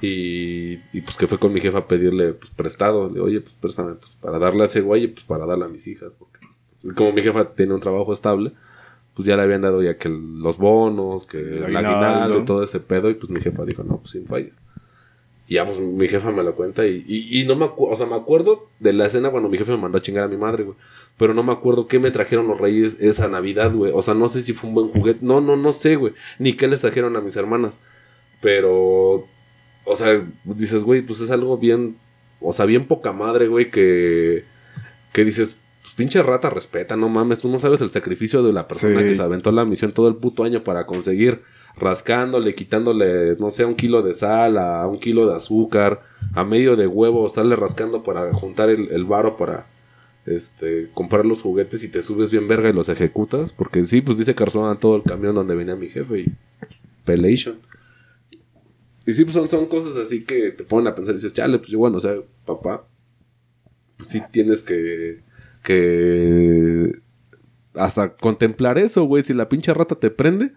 Y, y pues que fue con mi jefa a pedirle pues, prestado. Le oye, pues préstame, pues para darle a ese güey y pues para darle a mis hijas. Porque pues, como mi jefa tiene un trabajo estable, pues ya le habían dado ya que los bonos, que el aguinaldo. todo ese pedo. Y pues mi jefa dijo, no, pues sin fallas. Y ya, pues mi jefa me lo cuenta y, y, y no me acuerdo, o sea, me acuerdo de la escena cuando mi jefe me mandó a chingar a mi madre, güey. Pero no me acuerdo qué me trajeron los reyes esa Navidad, güey. O sea, no sé si fue un buen juguete. No, no, no sé, güey. Ni qué les trajeron a mis hermanas. Pero, o sea, dices, güey, pues es algo bien, o sea, bien poca madre, güey, que, que dices, pues pinche rata, respeta, no mames, tú no sabes el sacrificio de la persona Sí. que se aventó la misión todo el puto año para conseguir, rascándole, quitándole, no sé, un kilo de sal, a un kilo de azúcar, a medio de huevo, estarle rascando para juntar el, el varo para, este, comprar los juguetes y te subes bien verga y los ejecutas, porque sí, pues dice Carzón todo el camión donde venía mi jefe y pelation. Y sí, pues son, son cosas así que te ponen a pensar y dices, chale, pues yo, bueno, o sea, papá, pues sí tienes que, que hasta contemplar eso, güey, si la pinche rata te prende,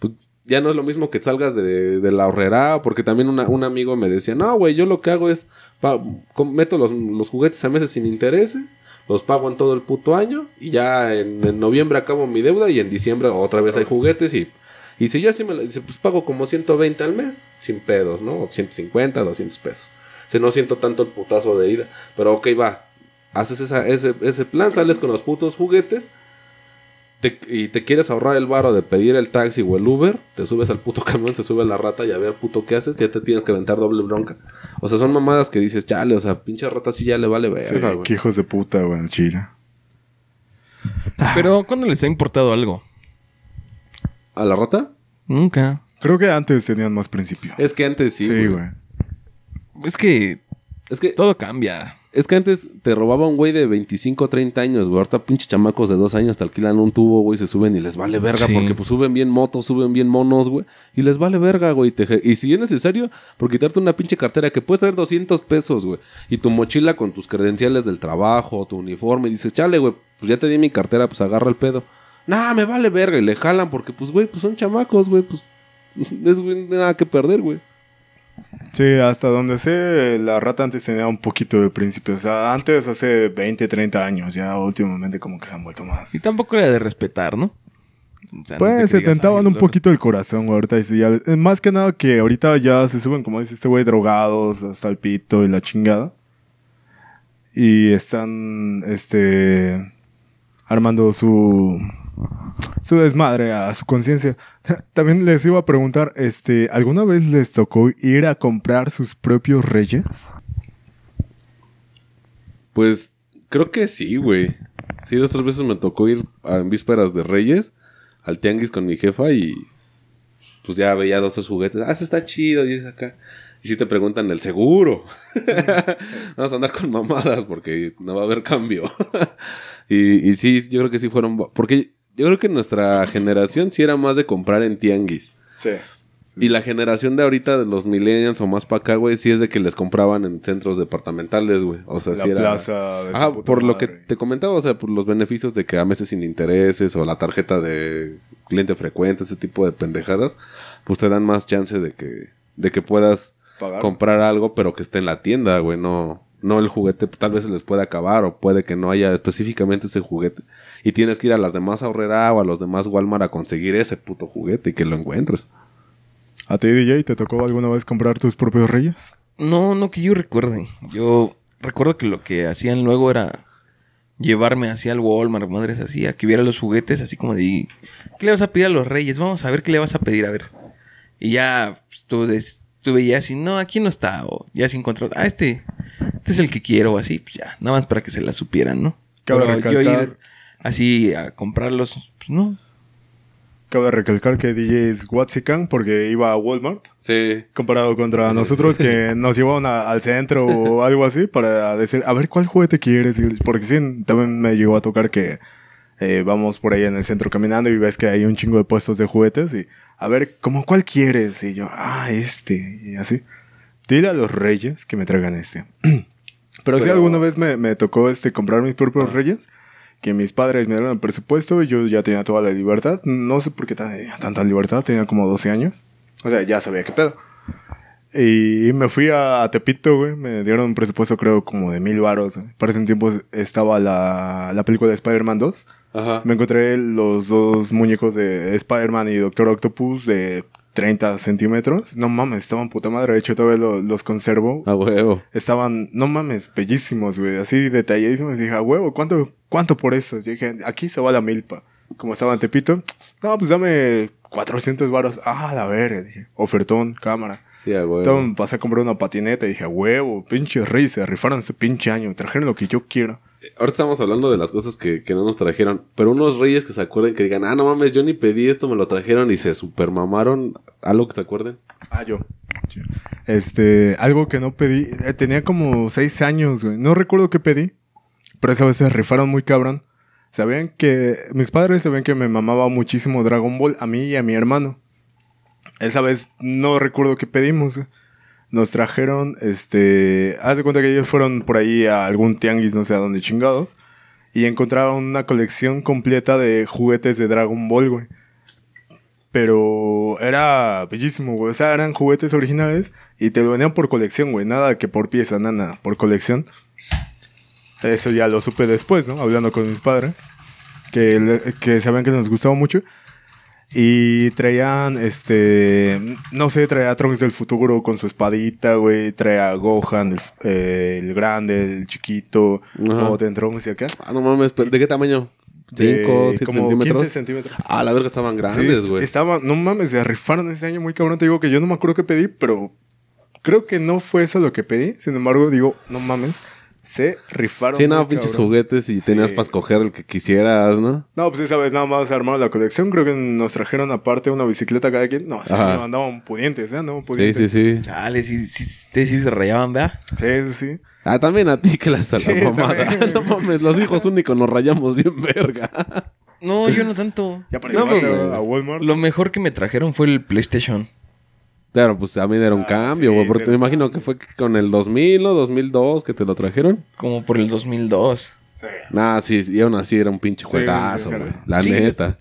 pues ya no es lo mismo que salgas de, de la horrera, porque también una- un amigo me decía, no, güey, yo lo que hago es, pa- meto los, los juguetes a meses sin intereses, los pago en todo el puto año, y ya en, en noviembre acabo mi deuda, y en diciembre otra vez hay juguetes, y, y si yo así me lo dice, pues pago como 120 al mes, sin pedos, ¿no? O 150, 200 pesos. Si no siento tanto el putazo de ida, pero ok, va, haces esa, ese, ese plan, sales con los putos juguetes, te- y te quieres ahorrar el varo de pedir el taxi o el Uber, te subes al puto camión, se sube la rata y a ver puto qué haces, ya te tienes que aventar doble bronca. O sea, son mamadas que dices, chale, o sea, pinche rata sí ya le vale Sí, verga, güey. qué hijos de puta, güey, en Chile. Pero, ¿cuándo les ha importado algo? ¿A la rata? Nunca. Creo que antes tenían más principios. Es que antes sí, Sí, güey. güey. Es que Es que, todo cambia. Es que antes te robaba un güey de 25 o 30 años, güey. Ahorita pinche chamacos de dos años te alquilan un tubo, güey, se suben y les vale verga Sí. porque pues suben bien motos, suben bien monos, güey. Y les vale verga, güey. Te y si es necesario, por quitarte una pinche cartera que puedes traer 200 pesos, güey. Y tu mochila con tus credenciales del trabajo, tu uniforme. Y dices, chale, güey, pues ya te di mi cartera, pues agarra el pedo. Nah, me vale verga. Y le jalan porque, pues, güey, pues son chamacos, güey. Pues es güey, nada que perder, güey. Sí, hasta donde sé, la rata antes tenía un poquito de principios. O sea, antes, hace 20, 30 años, ya últimamente como que se han vuelto más. Y tampoco era de respetar, ¿no? O sea, no Pues se tentaban "Ay, un poquito el corazón, güey. Ahorita ya, eh, más que nada que ahorita ya se suben, como dice este güey, drogados hasta el pito y la chingada. Y están, este, armando su, su desmadre a su conciencia. También les iba a preguntar, este, ¿alguna vez les tocó ir a comprar sus propios reyes? Pues creo que sí, güey. Sí, dos tres veces me tocó ir a- en vísperas de Reyes al tianguis con mi jefa y pues ya veía dos tres juguetes. Ah, ese está chido y es acá. Y si te preguntan el seguro. Vamos a andar con mamadas porque no va a haber cambio. y, y sí, yo creo que sí fueron... Porque yo creo que nuestra generación sí era más de comprar en tianguis. Sí. Y la generación de ahorita de los millennials o más para acá, güey, sí es de que les compraban en centros departamentales, güey. O sea, La sí era... plaza de su Ajá, puta por lo que te comentaba, o sea, por los beneficios de que a meses sin intereses o la tarjeta de cliente frecuente, ese tipo de pendejadas, pues te dan más chance de que, de que puedas Pagar. comprar algo, pero que esté en la tienda, güey, no, no el juguete, tal vez se les puede acabar o puede que no haya específicamente ese juguete. Y tienes que ir a las demás ahorrera o a los demás Walmart a conseguir ese puto juguete y que lo encuentres. ¿A ti, DJ, te tocó alguna vez comprar tus propios reyes? No, no que yo recuerde. Yo recuerdo que lo que hacían luego era llevarme así al Walmart, madres así, a que viera los juguetes, así como de, ¿qué le vas a pedir a los reyes? Vamos a ver qué le vas a pedir, a ver. Y ya pues, tú, des- tú veías y no, aquí no está, o ya se encontró, ah, este, este es el que quiero, o así, pues ya, nada más para que se la supieran, ¿no? Cabe Pero yo recalcar- ir así a comprarlos, pues no. Cabe recalcar que DJ es Watsican porque iba a Walmart. Sí. Comparado contra nosotros que nos llevaban a- al centro o algo así para decir, a ver, ¿cuál juguete quieres? Porque sí, también me llegó a tocar que eh, vamos por ahí en el centro caminando y ves que hay un chingo de puestos de juguetes y, a ver, ¿cómo cuál quieres? Y yo, ah, este, y así. Dile a los reyes que me traigan este. Pero, sí, Pero- alguna vez me, me tocó este comprar mis propios reyes, que mis padres me dieron el presupuesto y yo ya tenía toda la libertad. No sé por qué tenía tanta libertad, tenía como 12 años. O sea, ya sabía qué pedo. Y me fui a Tepito, güey. Me dieron un presupuesto, creo, como de mil varos. Para ese tiempo estaba la, la película de Spider-Man 2. Ajá. Me encontré los dos muñecos de Spider-Man y Doctor Octopus de 30 centímetros. No mames, estaban puta madre. De hecho, todavía lo- los conservo. A huevo. Estaban, no mames, bellísimos, güey. Así detalladísimos. Y dije, a huevo, ¿cuánto, ¿cuánto por estos? Y dije, aquí se va la milpa. Como estaba en Tepito, no, pues dame 400 varos. Ah, la verga, dije. Ofertón, cámara. Sí, a huevo. Entonces pasé a comprar una patineta y dije, a huevo, pinches reyes, se rifaron este pinche año. Trajeron lo que yo quiero. Ahorita estamos hablando de las cosas que, que no nos trajeron. Pero unos reyes que se acuerden que digan, ah, no mames, yo ni pedí esto, me lo trajeron y se supermamaron. Algo que se acuerden. Ah, yo. Este, algo que no pedí. eh, tenía como seis años, güey. No recuerdo qué pedí. Pero esa vez se rifaron muy cabrón. Sabían que. Mis padres sabían que me mamaba muchísimo Dragon Ball a mí y a mi hermano. Esa vez no recuerdo qué pedimos. güey. Nos trajeron, este. Haz de cuenta que ellos fueron por ahí a algún tianguis, no sé a dónde chingados. Y encontraron una colección completa de juguetes de Dragon Ball, güey. Pero era bellísimo, güey. O sea, eran juguetes originales y te lo venían por colección, güey. Nada que por pieza, nada, por colección. Eso ya lo supe después, ¿no? Hablando con mis padres. Que, que sabían que nos gustaba mucho. Y traían, este, no sé, traía Trunks del futuro con su espadita, güey. Traía Gohan, el, eh, el grande, el chiquito, o Trunks y acá. Ah, no mames, pero ¿de qué tamaño? De ¿Cinco, siete como centímetros? 15 centímetros. Ah, la verga estaban grandes, güey. estaba, no mames, se rifaron ese año muy cabrón. Te digo que yo no me acuerdo qué pedí, pero creo que no fue eso lo que pedí. Sin embargo, digo, no mames, se rifaron. Sí, no, muy pinches cabrón. juguetes y Sí. tenías para escoger el que quisieras, ¿no? No, pues esa vez nada más armaron la colección. Creo que nos trajeron aparte una bicicleta cada quien. No, sí, Ajá. andaban pudientes, ¿eh? Andaban Sí, pudientes. sí, sí. Chale, sí, sí, ustedes sí se rayaban, ¿verdad? Eso sí. Ah, también a ti que las a la Sí, mamada. no mames, los hijos únicos nos rayamos bien verga. No, yo no tanto. Ya para No, llevarte pues, a Walmart. Lo mejor que me trajeron fue el PlayStation. Claro, pues a mí era un Ah, cambio, sí, güey. porque me imagino que fue con el 2000 o 2002 que te lo trajeron. Como por el 2002. Sí. Nah, sí, y aún así era un pinche juegazo, sí, sí, güey. La Sí, neta.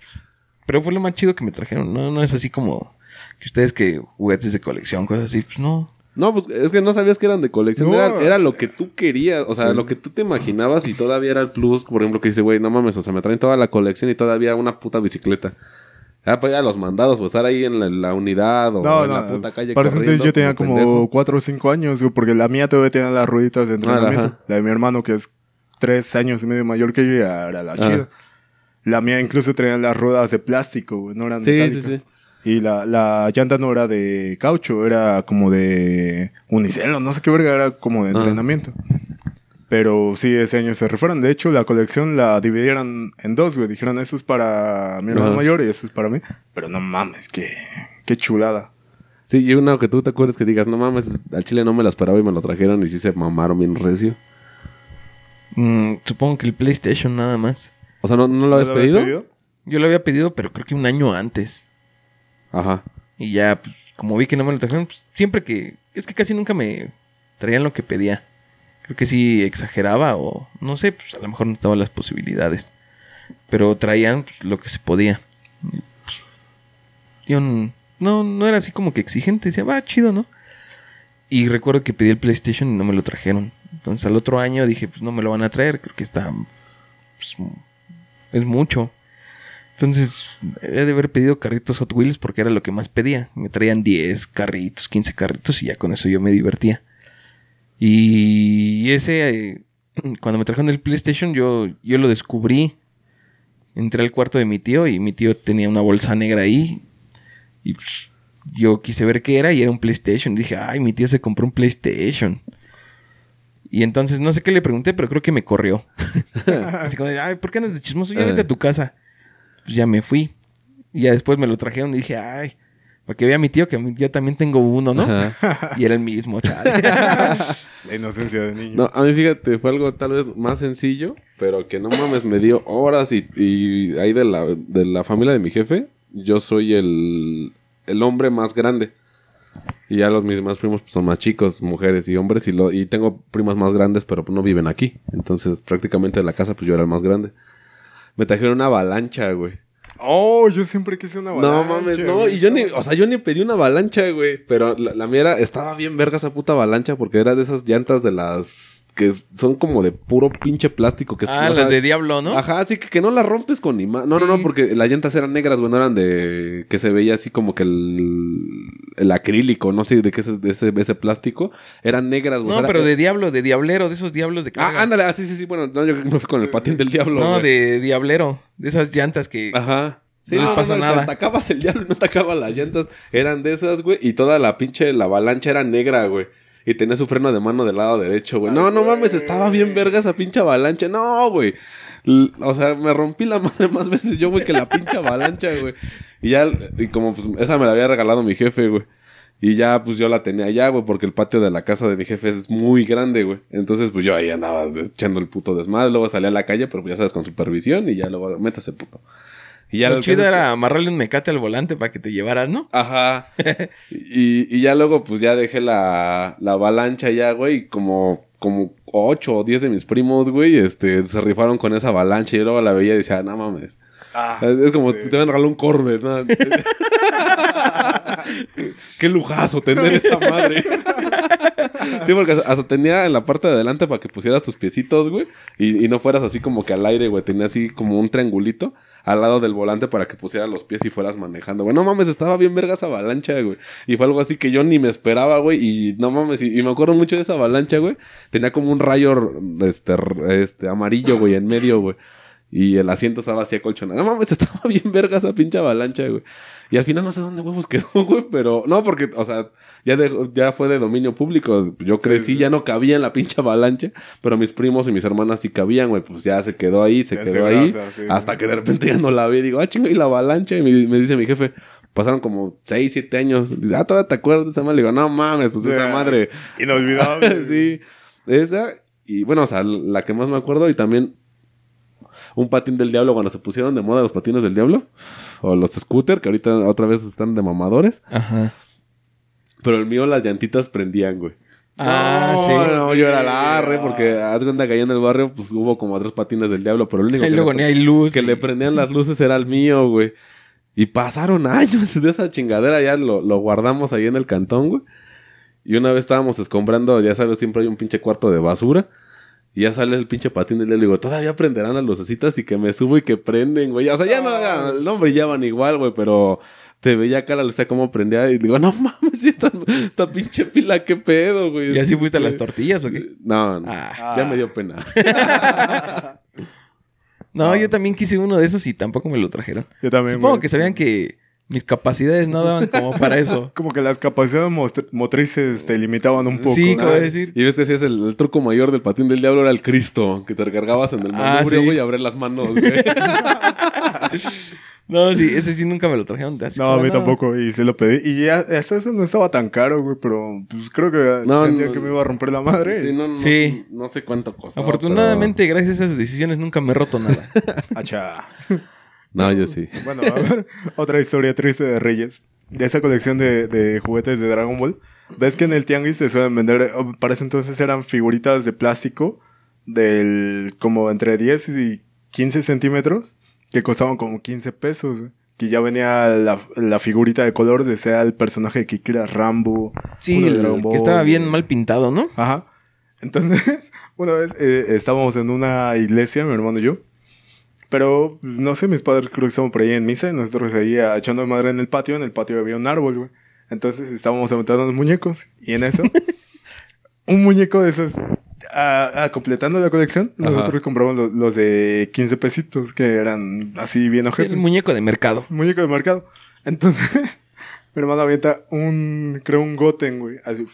Pero fue lo más chido que me trajeron. No, no es así como que ustedes que juguetes de colección, cosas así. Pues no. No, pues es que no sabías que eran de colección. No, era, era lo que tú querías. O sea, Sí. lo que tú te imaginabas y todavía era el plus. Por ejemplo, que dice, güey, no mames, o sea, me traen toda la colección y todavía una puta bicicleta. Ah, pues ya los mandados, o estar ahí en la, la unidad o No, en la puta calle. Para entonces yo tenía como pendejo. 4 o 5 años, porque la mía todavía tenía las rueditas de entrenamiento. ajá. la de mi hermano, que es 3 años y medio mayor que yo, ya era la chida. La mía incluso tenía las ruedas de plástico, no eran Sí, metálicas. sí, sí. Y la, la llanta no era de caucho, era como de unicelo, no sé qué verga, era como de Ajá. Pero sí, ese año se refueron. De hecho, la colección la dividieron en dos, güey. Dijeron, esto es para mi hermano Ajá. mayor y esto es para mí. Pero no mames, qué, qué chulada. Sí, y una que tú te acuerdes que digas, no mames, al chile no me la esperaba y me lo trajeron y sí se mamaron bien recio. Mm, supongo que el PlayStation nada más. O sea, ¿no, no lo habías ¿No pedido? Yo lo había pedido, pero creo que un año antes. Ajá. Y ya, pues, como vi que no me lo trajeron, pues, siempre que... Es que casi nunca me traían lo que pedía. Creo que sí exageraba o no sé, pues a lo mejor no estaban las posibilidades. Pero traían pues, lo que se podía. Yo no, no era así como que exigente. Decía, va, chido, ¿no? Y recuerdo que pedí el PlayStation y no me lo trajeron. Entonces al otro año dije, pues no me lo van a traer. Creo que está... pues, es mucho. Entonces, he de haber pedido carritos Hot Wheels porque era lo que más pedía. Me traían 10 carritos, 15 carritos y ya con eso yo me divertía. Y ese, eh, cuando me trajeron el PlayStation, yo, yo lo descubrí. Entré al cuarto de mi tío y mi tío tenía una bolsa negra ahí. Y pues, yo quise ver qué era y era un PlayStation. Dije, ay, mi tío se compró un PlayStation. Y entonces no sé qué le pregunté, pero creo que me corrió. Así como, ay, ¿por qué andas de chismoso? Ya vete a tu casa. Pues ya me fui. Y ya después me lo trajeron y dije, ay, para que vea mi tío que yo también tengo uno, ¿no? Ajá. Y era el mismo, chale. La inocencia de niño. No, a mí fíjate, fue algo tal vez más sencillo, pero que no mames, me dio horas y, y ahí de la, de la familia de mi jefe, yo soy el, el hombre más grande. Y ya los mis demás primos pues, son más chicos, mujeres y hombres, y, lo, y tengo primas más grandes, pero pues, no viven aquí. Entonces, prácticamente de la casa, pues yo era el más grande. Me trajeron una avalancha, güey. Oh, yo siempre quise una No avalancha. mames, no, y yo ni, o sea, yo ni pedí una avalancha, güey, pero la, la mía era, estaba bien verga esa puta avalancha porque era de esas llantas de las que son como de puro pinche plástico que ah, las de Diablo, ¿no? Ajá, así que, que no las rompes con ni más. No, no, no, porque las llantas eran negras, güey, no eran de que se veía así como que el, el acrílico, no sé de qué es ese, ese plástico, eran negras, güey. No, pero era- de Diablo, de Diablero, de esos diablos de carga. Ah, ándale, ah, sí, sí, sí, bueno, no, yo me fui con el patín del diablo, No, de Diablero, de esas llantas que... Ajá. Sí, No les pasa nada. Atacabas el diablo y no atacaba las llantas. Eran de esas, güey. Y toda la pinche, la avalancha era negra, güey. Y tenía su freno de mano del lado derecho, güey. No, no mames, estaba bien verga esa pinche avalancha. No, güey. O sea, me rompí la madre más veces yo, güey, que la pinche avalancha, güey. Y ya, y como pues esa me la había regalado mi jefe, güey. Y ya, pues yo la tenía allá, güey, porque el patio de la casa de mi jefe es muy grande, güey. Entonces, pues yo ahí andaba echando el puto desmadre. Luego salí a la calle, pero pues, ya sabes, con supervisión y ya luego, métase, puto. Y ya Lo el chido que- era amarrarle un mecate al volante para que te llevaras, ¿no? Ajá. y, y ya luego, pues ya dejé la, la avalancha ya, güey. Y como, como ocho o diez de mis primos, güey, este, se rifaron con esa avalancha. Y yo luego la veía y decía, no mames. Ah, Es, es como sí. te van a regalar un Corvette, ¿no? Qué lujazo tener esa madre. sí, porque hasta- hasta tenía en la parte de adelante para que pusieras tus piecitos, güey. Y, y no fueras así como que al aire, güey. Tenía así como un triangulito al lado del volante para que pusieras los pies y fueras manejando, güey. No mames, estaba bien verga esa avalancha, güey. Y fue algo así que yo ni me esperaba, güey. Y no mames, y, y me acuerdo mucho de esa avalancha, güey. Tenía como un rayo este, este amarillo, güey, en medio, güey. Y el asiento estaba así acolchonado. No mames, estaba bien verga esa pinche avalancha, güey. Y al final no sé dónde huevos quedó, güey, pero... No, porque, o sea, ya, fue de dominio público. Yo crecí, sí. ya no cabía en la pinche avalancha. Pero mis primos y mis hermanas sí cabían, güey. Pues ya se quedó ahí, se Ya quedó se ahí. hasta que de repente ya no la vi. Digo, ah, chingo, y la avalancha. Y me, me dice mi jefe... Pasaron como 6, 7 años. Dice, ah, todavía te acuerdas de esa madre. Le digo, no mames, pues esa madre... Inolvidable. sí. Esa. Y bueno, o sea, la que más me acuerdo. Y también un patín del diablo cuando se pusieron de moda los patines del diablo. O los scooter, que ahorita otra vez están de mamadores. Ajá. Pero el mío las llantitas prendían, güey. Ah, no, sí. No, yo era la arre porque haz cuenta que allá en el barrio pues hubo como tres patines del diablo, pero el único Y que, luego le, ni hay luz. que le prendían las luces era el mío, güey. Y pasaron años de esa chingadera, ya lo, lo guardamos ahí en el cantón, güey. Y una vez estábamos escombrando, ya sabes, siempre hay un pinche cuarto de basura. Y ya sale el pinche patín del diablo y digo, todavía prenderán las lucecitas y que me subo y que prenden, güey. O sea, ya no, ya no brillaban igual, güey, pero te veía acá la luz cómo prendía y digo, no mames, esta, esta pinche pila, qué pedo, güey. ¿Y así fuiste a las Sí. tortillas o qué? No, no. Ah. Ya me dio pena. No, yo también quise uno de esos y tampoco me lo trajeron. Yo también. Supongo güey. que sabían que mis capacidades no daban como para eso. Como que las capacidades motrices te limitaban un poco. Sí, ¿no? como decir. Y ves que sí es el, el truco mayor del patín del diablo era el Cristo, que te recargabas en el Ah, manubrio, sí. güey, y abrir las manos, güey. No, sí, ese sí nunca me lo trajeron. así No, a mí tampoco. Y se lo pedí. Y ya, hasta eso no estaba tan caro, güey. Pero pues creo que No, sentía no. que me iba a romper la madre. Sí, no, no, Sí. no sé cuánto costaba. Afortunadamente, gracias a esas decisiones, nunca me he roto nada. Acha. pero- No, yo sí. Bueno, a ver, otra historia triste de Reyes. de esa colección de, de juguetes de Dragon Ball, ves que en el tianguis se suelen vender, oh, para ese entonces eran figuritas de plástico del como entre 10 y 15 centímetros que costaban como 15 pesos, güey. Que ya venía la, la figurita de color de sea el personaje de Kikira Rambo. Sí, el Dragon que estaba bien mal pintado, ¿no? Ajá. Entonces, una vez eh, estábamos en una iglesia, mi hermano y yo. Pero, no sé, mis padres creo que estaban por ahí en misa y nosotros ahí ah, echando madre en el patio. En el patio había un árbol, güey. Entonces estábamos aventando los muñecos y en eso, un muñeco de esos, ah, ah, completando la colección, Ajá. nosotros compramos lo- los, de 15 pesitos que eran así bien ojetes. El muñeco de mercado. muñeco de mercado. Entonces, mi hermano avienta un, creo, un Goten, güey. Así.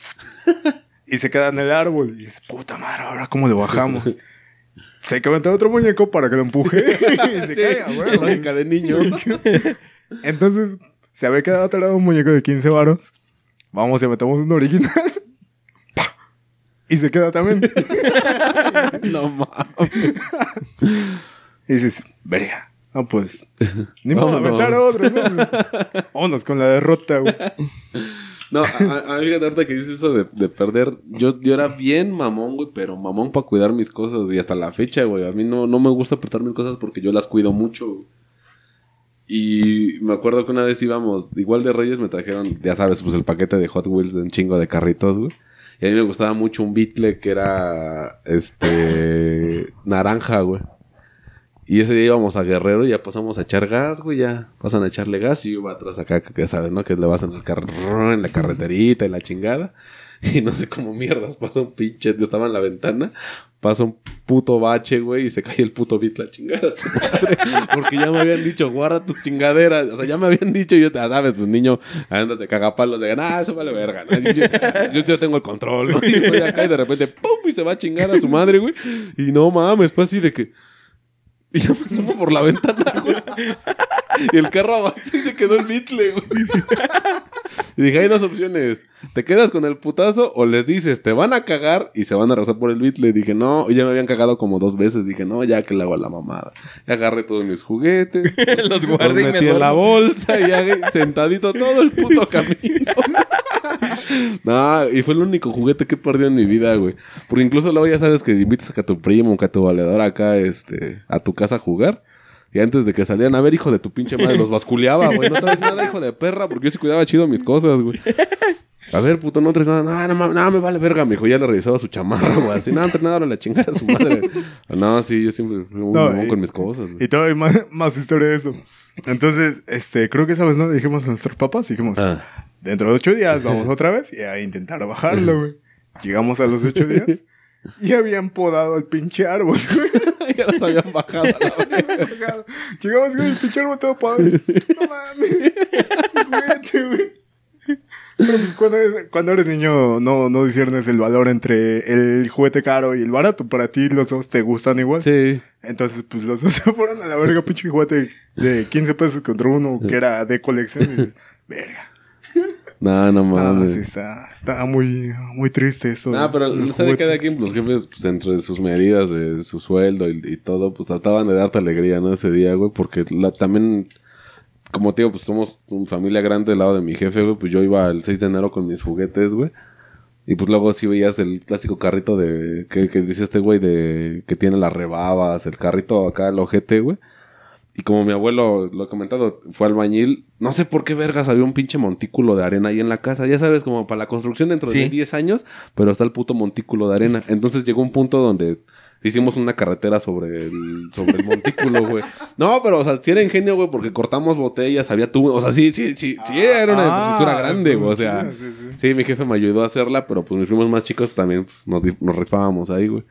y se queda en el árbol. Y dice, puta madre, ahora cómo lo bajamos. Se hay que aventar otro muñeco para que lo empuje. y se Sí, caiga, güey. de niño. Entonces, se había quedado atorado un muñeco de 15 varos. Vamos y metemos un original. Y se queda también. no mames. Y dices, verga. No, pues. Ni modo Vámonos. aventar otro, ¿no? Vámonos con la derrota, güey. No, a, a mí ahorita que dices eso de, de perder. Yo, yo era bien mamón, güey, pero mamón para cuidar mis cosas, güey. Hasta la fecha, güey. A mí no, no me gusta apretar mis cosas porque yo las cuido mucho, güey. Y me acuerdo que una vez íbamos, igual de Reyes me trajeron, ya sabes, pues el paquete de Hot Wheels de un chingo de carritos, güey. Y a mí me gustaba mucho un Beetle que era, este, naranja, güey. Y ese día íbamos a Guerrero y ya pasamos a echar gas, güey, ya pasan a echarle gas y yo iba atrás acá, que sabes, ¿no? Que le vas en el carro, en la carreterita y la chingada. Y no sé cómo mierdas, pasa un pinche, estaba en la ventana, pasa un puto bache, güey, y se cae el puto bit la chingada su madre. Porque ya me habían dicho, guarda tus chingaderas. O sea, ya me habían dicho, y yo, ya sabes, pues niño, andas de cagapalos, de, ah, eso vale verga, ¿no? Yo, yo, yo tengo el control, ¿no? Y estoy acá y de repente, pum, y se va a chingar a su madre, güey. Y no mames, fue así de que. Y yo me asomo por la ventana, güey. Y el carro avanzó y se quedó el bitle, güey. Y dije, hay dos opciones. Te quedas con el putazo o les dices, te van a cagar y se van a arrasar por el bitle. Dije, no, y ya me habían cagado como dos veces. Dije, no, ya que le hago a la mamada. Y agarré todos mis juguetes. Los guardé y los me metí en la bolsa y ya sentadito todo el puto camino. No, y fue el único juguete que he perdido en mi vida, güey. Porque incluso luego ya sabes que invitas a tu primo, a tu valedor acá, este, a tu casa a jugar. Y antes de que salieran, a ver, hijo de tu pinche madre, los basculeaba, güey. No traes nada, hijo de perra, porque yo sí cuidaba chido mis cosas, güey. A ver, puto, no traes nada. No, no, no, me vale verga, mijo. Ya le revisaba su chamarra, güey. Así, no, ahora la chingada a su madre. No, sí, yo siempre fui muy No, y- con mis cosas, güey. Y todavía hay más, más historia de eso. Entonces, este, creo que esa vez, ¿no? Dijimos a nuestros papás, dijimos, Ah. Dentro de ocho días vamos otra vez y a intentar bajarlo, güey. Llegamos a los ocho días y habían podado el pinche árbol, güey. ya los habían bajado la. Llegamos con el pinche árbol todo podado. No mames. Juguete, güey. Pero pues cuando eres, cuando eres niño no, no discernes el valor entre el juguete caro y el barato. Para ti los dos te gustan igual. Sí. Entonces, pues los dos se fueron a la verga, pinche juguete de 15 pesos contra uno que era de colección. Y dices, verga. No, no No, mames. sí, está, está muy, muy triste eso. Ah, pero el sé de cada quien, los jefes, pues entre sus medidas de su sueldo y, y todo, pues trataban de darte alegría, ¿no? Ese día, güey, porque la, también, como te digo, pues somos una familia grande del lado de mi jefe, güey, pues yo iba el 6 de enero con mis juguetes, güey. Y pues luego sí veías el clásico carrito de, que, que dice este güey de, que tiene las rebabas, el carrito acá, el ojete, güey. Y como mi abuelo lo ha comentado, fue albañil. No sé por qué vergas había un pinche montículo de arena ahí en la casa. Ya sabes, como para la construcción dentro de Sí. 10 años, pero está el puto montículo de arena. Entonces llegó un punto donde hicimos una carretera sobre el, sobre el montículo, güey. No, pero, o sea, sí era ingenio, güey, porque cortamos botellas, había tubo. O sea, sí, sí, sí, sí, era una Ah, infraestructura grande, eso güey. O sea, sí, sí. sí, mi jefe me ayudó a hacerla, pero pues mis primos más chicos también pues, nos rifábamos ahí, güey.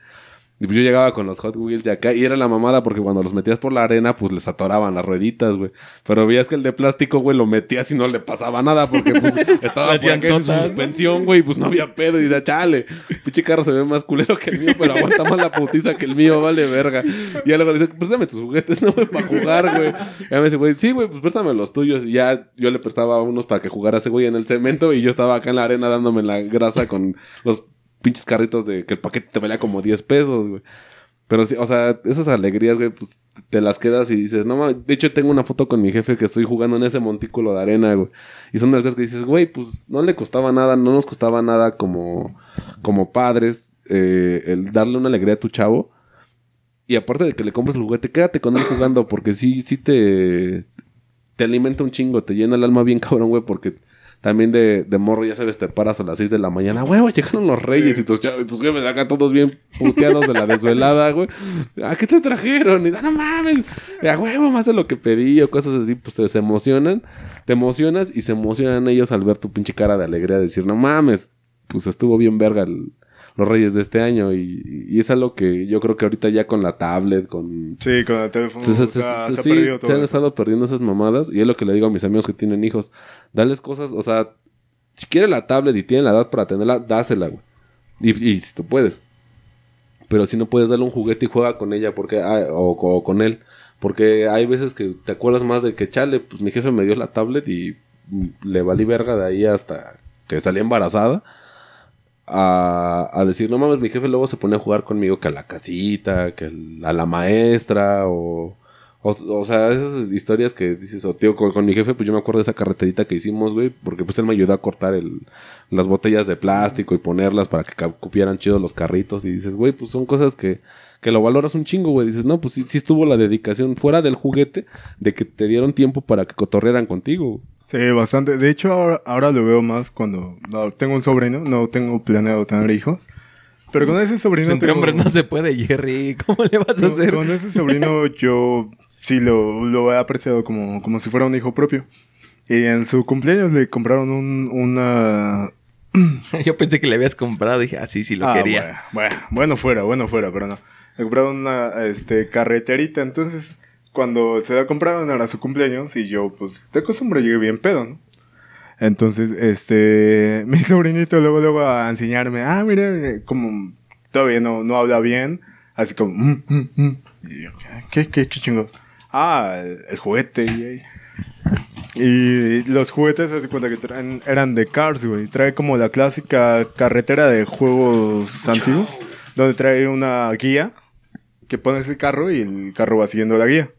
Y pues yo llegaba con los Hot Wheels de acá y era la mamada porque cuando los metías por la arena, pues les atoraban las rueditas, güey. Pero veías que el de plástico, güey, lo metías y no le pasaba nada porque pues estaba por acá en su suspensión, güey, pues no había pedo. Y decía, chale, pinche carro se ve más culero que el mío, pero aguanta más la putiza que el mío, vale verga. Y ya luego le dice, préstame tus juguetes, no, güey, para jugar, güey. Y ya me dice, güey, sí, güey, pues préstame los tuyos. Y ya yo le prestaba unos para que jugara ese güey en el cemento y yo estaba acá en la arena dándome la grasa con los pinches carritos de que el paquete te valía como 10 pesos, güey. Pero sí, o sea, esas alegrías, güey, pues te las quedas y dices, no mames. De hecho, tengo una foto con mi jefe que estoy jugando en ese montículo de arena, güey. Y son de las cosas que dices, güey, pues no le costaba nada, no nos costaba nada como, como padres eh, el darle una alegría a tu chavo. Y aparte de que le compres el juguete, quédate con él jugando porque sí, sí te, te alimenta un chingo, te llena el alma bien cabrón, güey, porque también de, de morro, ya sabes, te paras a las 6 de la mañana, huevo, llegaron los reyes y tus, chavos, tus jefes acá todos bien puteados de la desvelada, güey. ¿A qué te trajeron? Y no mames, a huevo, más de lo que pedí o cosas así, pues te se emocionan, te emocionas y se emocionan ellos al ver tu pinche cara de alegría, decir, no mames, pues estuvo bien verga el, los Reyes de este año. Y, y, es algo que yo creo que ahorita ya con la tablet, con... Sí, con el teléfono. Se, se, se, se, sí, se han estado perdiendo esas mamadas. Y es lo que le digo a mis amigos que tienen hijos. Dales cosas, o sea, si quiere la tablet y tiene la edad para tenerla, dásela, güey. Y, y si tú puedes. Pero si no puedes darle un juguete y juega con ella porque ah, o, o, con él. Porque hay veces que te acuerdas más de que, chale, pues mi jefe me dio la tablet y le valí verga de ahí hasta que salí embarazada a, decir, no mames, mi jefe luego se pone a jugar conmigo que a la casita, que a la maestra, o, o, sea, esas historias que dices, o tío, con, mi jefe, pues yo me acuerdo de esa carreterita que hicimos, güey, porque pues él me ayudó a cortar el, las botellas de plástico y ponerlas para que cupieran chido los carritos, y dices, güey, pues son cosas que, que lo valoras un chingo, güey, dices, no, pues sí, sí estuvo la dedicación fuera del juguete de que te dieron tiempo para que cotorrearan contigo, Sí, bastante. De hecho, ahora, ahora lo veo más cuando no, tengo un sobrino, no tengo planeado tener hijos. Pero con ese sobrino. Entre tengo... hombres no se puede, Jerry. ¿Cómo le vas a hacer? Con ese sobrino yo sí lo, lo he apreciado como, como si fuera un hijo propio. Y en su cumpleaños le compraron un, una. yo pensé que le habías comprado. Dije, ah, sí, sí lo ah, quería. Bueno, bueno, bueno, fuera, bueno, fuera, pero no. Le compraron una este, carreterita. Entonces cuando se la compraron era su cumpleaños y yo, pues, de costumbre llegué bien pedo, ¿no? Entonces, este, mi sobrinito luego, luego a enseñarme, ah, mira, como todavía no, no habla bien, así como, mm, mm, mm. Y yo, ¿qué, qué, chingo? Ah, el, juguete. Y, y, los juguetes, hace cuenta que traen, eran de Cars, güey. Trae como la clásica carretera de juegos antiguos, donde trae una guía que pones el carro y el carro va siguiendo la guía.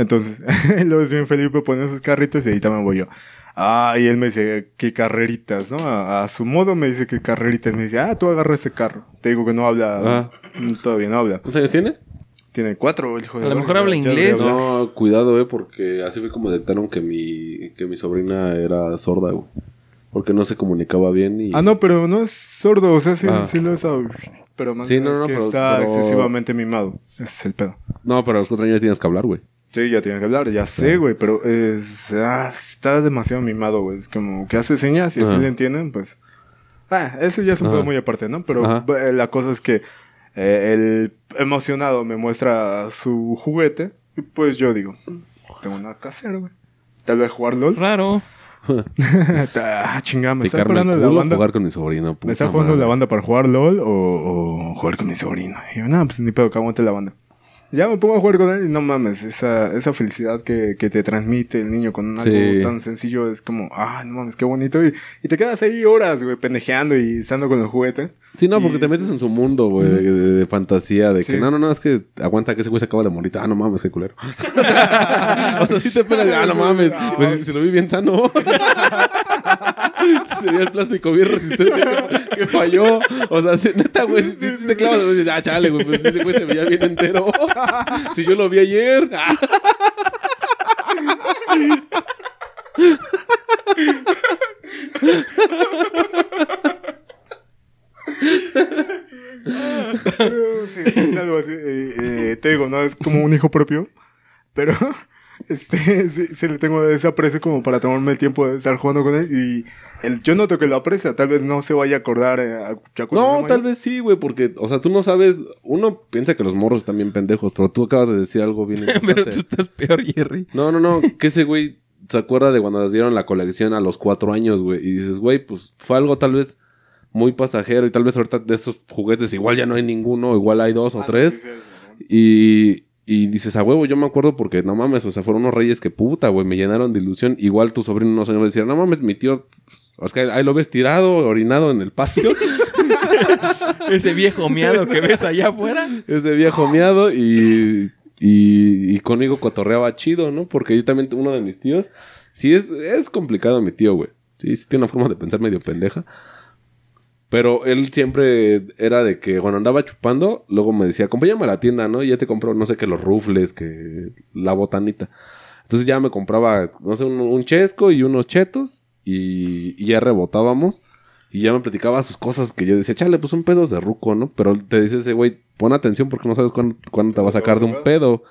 Entonces, lo es bien Felipe pone sus carritos y ahí también voy yo. Ah, y él me dice, qué carreritas, ¿no? A, a, su modo me dice que carreritas. Me dice, ah, tú agarra ese carro. Te digo que no habla, ah. todavía no habla. ¿Cuántos años tiene? Tiene cuatro, el hijo de A lo mejor habla inglés. No, cuidado, eh, porque así fue como detectaron que mi, que mi sobrina era sorda, güey. Porque no se comunicaba bien y... Ah, no, pero no es sordo, o sea, sí, ah. sí lo es... Pero más sí, no, no, que pero, está pero... excesivamente mimado. Ese es el pedo. No, pero a los cuatro años tienes que hablar, güey. Sí, ya tiene que hablar, ya sé, güey, pero es, ah, está demasiado mimado, güey. Es como que hace señas y así le entienden, pues. Ah, eso ya es un poco muy aparte, ¿no? Pero Ajá. la cosa es que eh, el emocionado me muestra su juguete y pues yo digo, tengo una casera, güey. Tal vez jugar LOL. Raro. ah, chingada, me está jugando la banda. jugar con mi sobrino. ¿Me está jugando madre. la banda para jugar LOL o, o, jugar con mi sobrino? Y yo, no, pues ni pedo, que aguante la banda. Ya me pongo a jugar con él y no mames, esa, esa felicidad que, que te transmite el niño con algo sí. tan sencillo es como, ah, no mames, qué bonito. Y, y te quedas ahí horas, güey, pendejeando y estando con el juguete. Sí, no, porque te metes en su mundo, güey, de, de, de, fantasía, de que no, no, no, es que aguanta que ese güey se acaba de morir. Ah, no mames, qué culero. o sea, sí te pegas, ah, no mames, pues se lo vi bien sano. Sería el plástico bien resistente que, que falló. O sea, si, neta, güey, si, si, te clavas, dices, ah, chale, güey, pues ese güey se veía bien entero. si yo lo vi ayer. sí, es algo así. Eh, eh, te digo, no es como un hijo propio, pero este, sí, sí, le tengo ese aprecio como para tomarme el tiempo de estar jugando con él y el, yo noto que lo aprecia, tal vez no se vaya a acordar. Eh, no, tal vez sí, güey, porque, o sea, tú no sabes, uno piensa que los morros están bien pendejos, pero tú acabas de decir algo bien pero tú estás peor, Jerry. No, no, no, que ese güey se acuerda de cuando les dieron la colección a los cuatro años, güey, y dices, güey, pues fue algo tal vez muy pasajero y tal vez ahorita de estos juguetes igual ya no hay ninguno, igual hay dos o ah, tres. Sí, sí, y, y dices, a huevo, yo me acuerdo porque no mames, o sea, fueron unos reyes que puta, güey, me llenaron de ilusión. Igual tu sobrino unos años decía, no mames, mi tío, pues, es que ahí lo ves tirado, orinado en el patio. Ese viejo miado que ves allá afuera. Ese viejo miado y, y, y conmigo cotorreaba chido, ¿no? Porque yo también, uno de mis tíos, sí es, es complicado mi tío, güey. Sí, sí tiene una forma de pensar medio pendeja. Pero él siempre era de que cuando andaba chupando, luego me decía, acompáñame a la tienda, ¿no? Y ya te compro, no sé qué, los rufles, que la botanita. Entonces ya me compraba, no sé, un, un chesco y unos chetos y, ya rebotábamos. Y ya me platicaba sus cosas que yo decía, chale, pues son pedos de ruco, ¿no? Pero te dice ese güey, pon atención porque no sabes cuándo, cuándo te va a sacar de un pedo.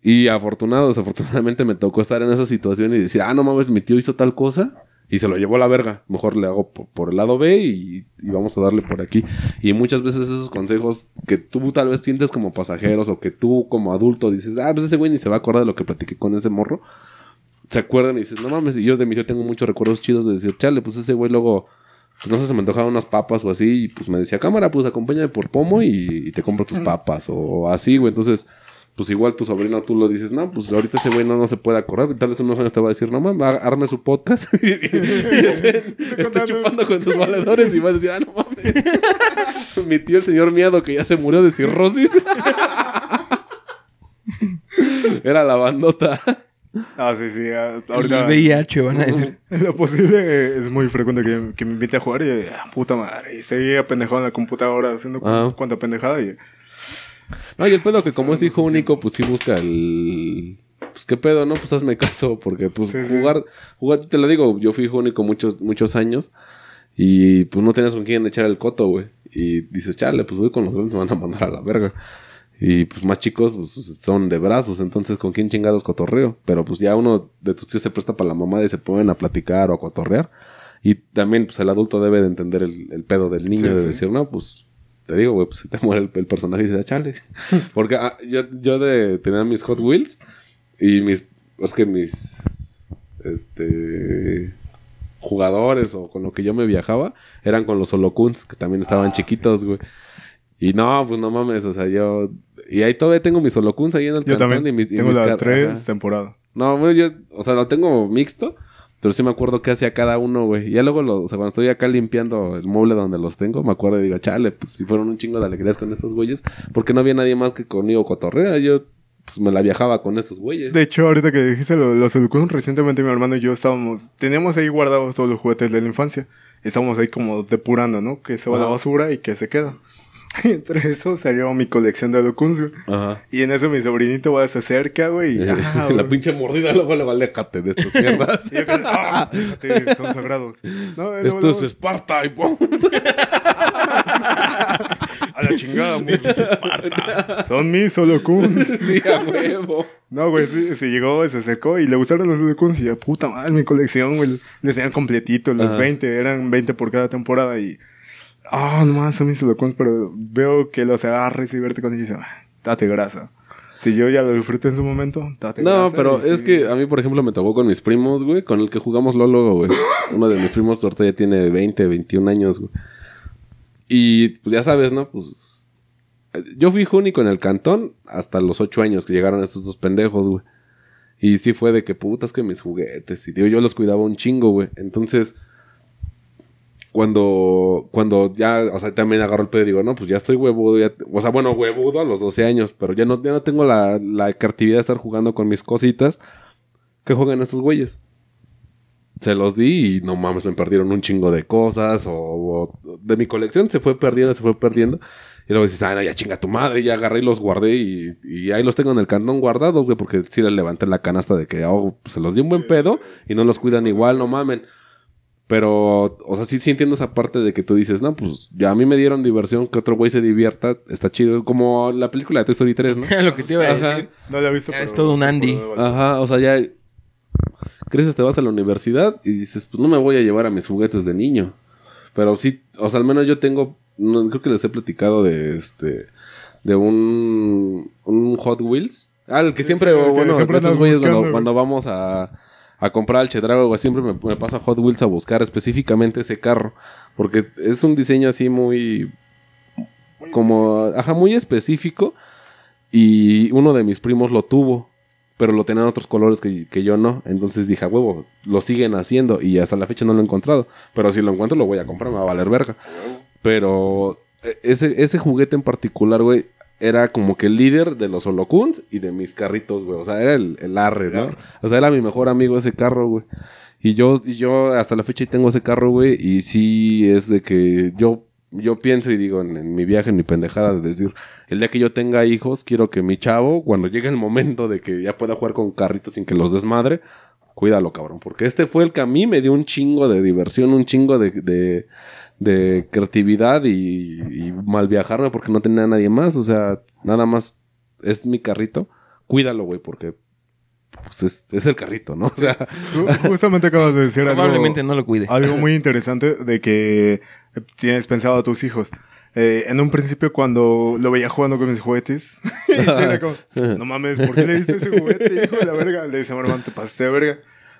Y afortunado, desafortunadamente me tocó estar en esa situación y decir, ah, no mames, mi tío hizo tal cosa y se lo llevó a la verga. Mejor le hago por, por el lado B y, y vamos a darle por aquí. Y muchas veces esos consejos que tú tal vez sientes como pasajeros o que tú como adulto dices, ah, pues ese güey ni se va a acordar de lo que platiqué con ese morro. Se acuerdan y dices, no mames, y yo de mí yo tengo muchos recuerdos chidos de decir, chale, pues ese güey luego, pues no sé, se me antojaban unas papas o así, y pues me decía, cámara, pues acompáñame por pomo y, y te compro tus papas o así, güey. Entonces, pues igual tu sobrino tú lo dices, no, pues ahorita ese güey no, no se puede acordar. Y tal vez unos años te va a decir, no mames, arme su podcast y, y esté, esté chupando con sus valedores y va a decir, ah, no mames. Mi tío, el señor miado, que ya se murió de cirrosis. Era la bandota. Ah, sí, sí. ah, El Ahorita, VIH, van a decir. lo posible, es muy frecuente que, que me invite a jugar y, ah, puta madre, y seguía pendejado en la computadora haciendo Ah. cuanta pendejada y... No, y el pedo que como es hijo único, pues sí busca el... Pues qué pedo, ¿no? Pues hazme caso, porque pues Sí, sí. jugar, jugar, te lo digo, yo fui hijo único muchos, muchos años y pues no tenías con quién echar el coto, güey. Y dices, chale, pues voy con los grandes, me van a mandar a la verga. Y pues más chicos, pues son de brazos, entonces con quién chingados cotorreo. Pero pues ya uno de tus tíos se presta para la mamá y se ponen a platicar o a cotorrear. Y también, pues el adulto debe de entender el, el pedo del niño, Sí, de decir, no, pues te digo, güey, pues si te muere el, el personaje y dices, "Ah, chale. Porque ah, yo, yo de tener mis Hot Wheels y mis, es que mis, este, jugadores o con lo que yo me viajaba eran con los Holocuns, que también estaban Ah, chiquitos, güey. Y no, pues no mames, o sea, yo... Y ahí todavía tengo mis Holocuns ahí en el Yo cantón también y mis- y tengo mis las tres temporadas. No, bueno, yo, o sea, lo tengo mixto, pero sí me acuerdo qué hacía cada uno, güey. Y ya luego, lo, o sea, cuando estoy acá limpiando el mueble donde los tengo, me acuerdo y digo, chale, pues si fueron un chingo de alegrías con estos güeyes, porque no había nadie más que conmigo cotorrea. Yo, pues me la viajaba con estos güeyes. De hecho, ahorita que dijiste lo- los Holocuns, recientemente mi hermano y yo estábamos... Teníamos ahí guardados todos los juguetes de la infancia. Estábamos ahí como depurando, ¿no? Que se va a la basura y que se queda. Y entre eso salió mi colección de güey. Ajá. Y en eso mi sobrinito va, se acerca, güey. Y, ah, la güey. pinche mordida luego le vale jate de estas mierdas. Y yo que, ah, son sagrados. No, eh, Esto luego, es Esparta y. A la chingada, muchos Esparta. Son mis Holocuns. sí, a huevo. No, güey, sí, se llegó, se acercó y le gustaron los Holocuns. Y yo, puta madre, mi colección, güey. Les tenían completito, los Ajá. 20, eran 20 por cada temporada. Y, ah, nomás son mis Holocuns, pero veo que los agarres y verte con ellos y dices, ah, date grasa. Si yo ya lo disfruté en su momento, date grasa. No, pero es sí. que a mí, por ejemplo, me tocó con mis primos, güey, con el que jugamos Lolo, güey. Uno de mis primos ahorita ya tiene 20, 21 años, güey. Y pues ya sabes, ¿no? Pues yo fui único en el cantón hasta los 8 años que llegaron estos dos pendejos, güey. Y sí fue de que putas que mis juguetes. Y digo, yo los cuidaba un chingo, güey. Entonces, cuando, cuando ya, o sea, también agarro el pedo y digo, no, pues ya estoy huevudo. ya- o sea, bueno, huevudo a los 12 años, pero ya no, ya no tengo la, la creatividad de estar jugando con mis cositas que juegan estos güeyes. Se los di y no mames, me perdieron un chingo de cosas o, o de mi colección se fue perdiendo, se fue perdiendo. Y luego dices, ah, no, ya chinga tu madre, ya agarré y los guardé y, y ahí los tengo en el cantón guardados, güey, porque sí les levanté la canasta de que oh, se los di un buen pedo y no los cuidan igual, no mamen. Pero, o sea, sí, sí entiendo esa parte de que tú dices, no, pues ya a mí me dieron diversión, que otro güey se divierta, está chido. Es como la película de Toy Story 3, ¿no? Lo que te iba a Ajá. decir. No lo he visto, Es pero todo un Andy. Ajá, o sea, ya creces, te vas a la universidad y dices, pues no me voy a llevar a mis juguetes de niño. Pero sí, o sea, al menos yo tengo, no, creo que les he platicado de este, de un, un Hot Wheels. Ah, el que Sí, siempre, sí, el que bueno, siempre estos güeyes cuando, cuando vamos a, a comprar al Chedrago, güey, siempre me, me paso a Hot Wheels a buscar específicamente ese carro. Porque es un diseño así muy, como, ajá, muy específico. Y uno de mis primos lo tuvo, pero lo tenían otros colores que, que yo no. Entonces dije, "A huevo, lo siguen haciendo y hasta la fecha no lo he encontrado. Pero si lo encuentro, lo voy a comprar, me va a valer verga. Pero eh, ese, ese juguete en particular, güey, era como que el líder de los holocuns y de mis carritos, güey. O sea, era el, el arre, ¿no? O sea, era mi mejor amigo ese carro, güey. Y yo, y yo hasta la fecha tengo ese carro, güey. Y sí es de que yo, yo pienso y digo en, en mi viaje, en mi pendejada, de decir, el día que yo tenga hijos, quiero que mi chavo, cuando llegue el momento de que ya pueda jugar con carritos sin que los desmadre, cuídalo, cabrón. Porque este fue el que a mí me dio un chingo de diversión, un chingo de, de, de creatividad y, y mal viajarme porque no tenía a nadie más. O sea, nada más es mi carrito. Cuídalo, güey, porque pues, es, es el carrito, ¿no? O sea, Ju- Justamente acabas de decir algo, Probablemente no lo cuide. algo muy interesante de que tienes pensado a tus hijos. Eh, en un principio, cuando lo veía jugando con mis juguetes, y era como, no mames, ¿por qué le diste ese juguete, hijo de la verga? Le dice, hermano, te pasaste de verga.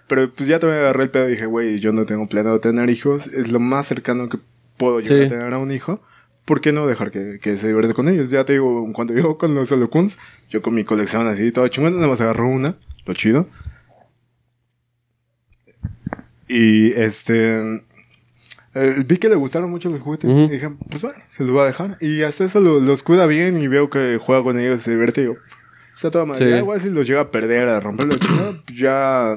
Pero pues ya también agarré el pedo y dije, güey, yo no tengo planeado tener hijos. Es lo más cercano que puedo llegar Sí. a tener a un hijo. ¿Por qué no dejar que, que se divierte con ellos? Ya te digo, cuando yo con los Holocuns, yo con mi colección así, toda chingona, nada más agarró una, lo chido. Y este. eh, vi que le gustaron mucho los juguetes. Y dije, pues bueno, se los voy a dejar. Y hasta eso lo- los cuida bien y veo que juega con ellos, se divierte. Y digo, está toda madre. Sí. Ya igual si los llega a perder, a romperlo, chingada, pues ya.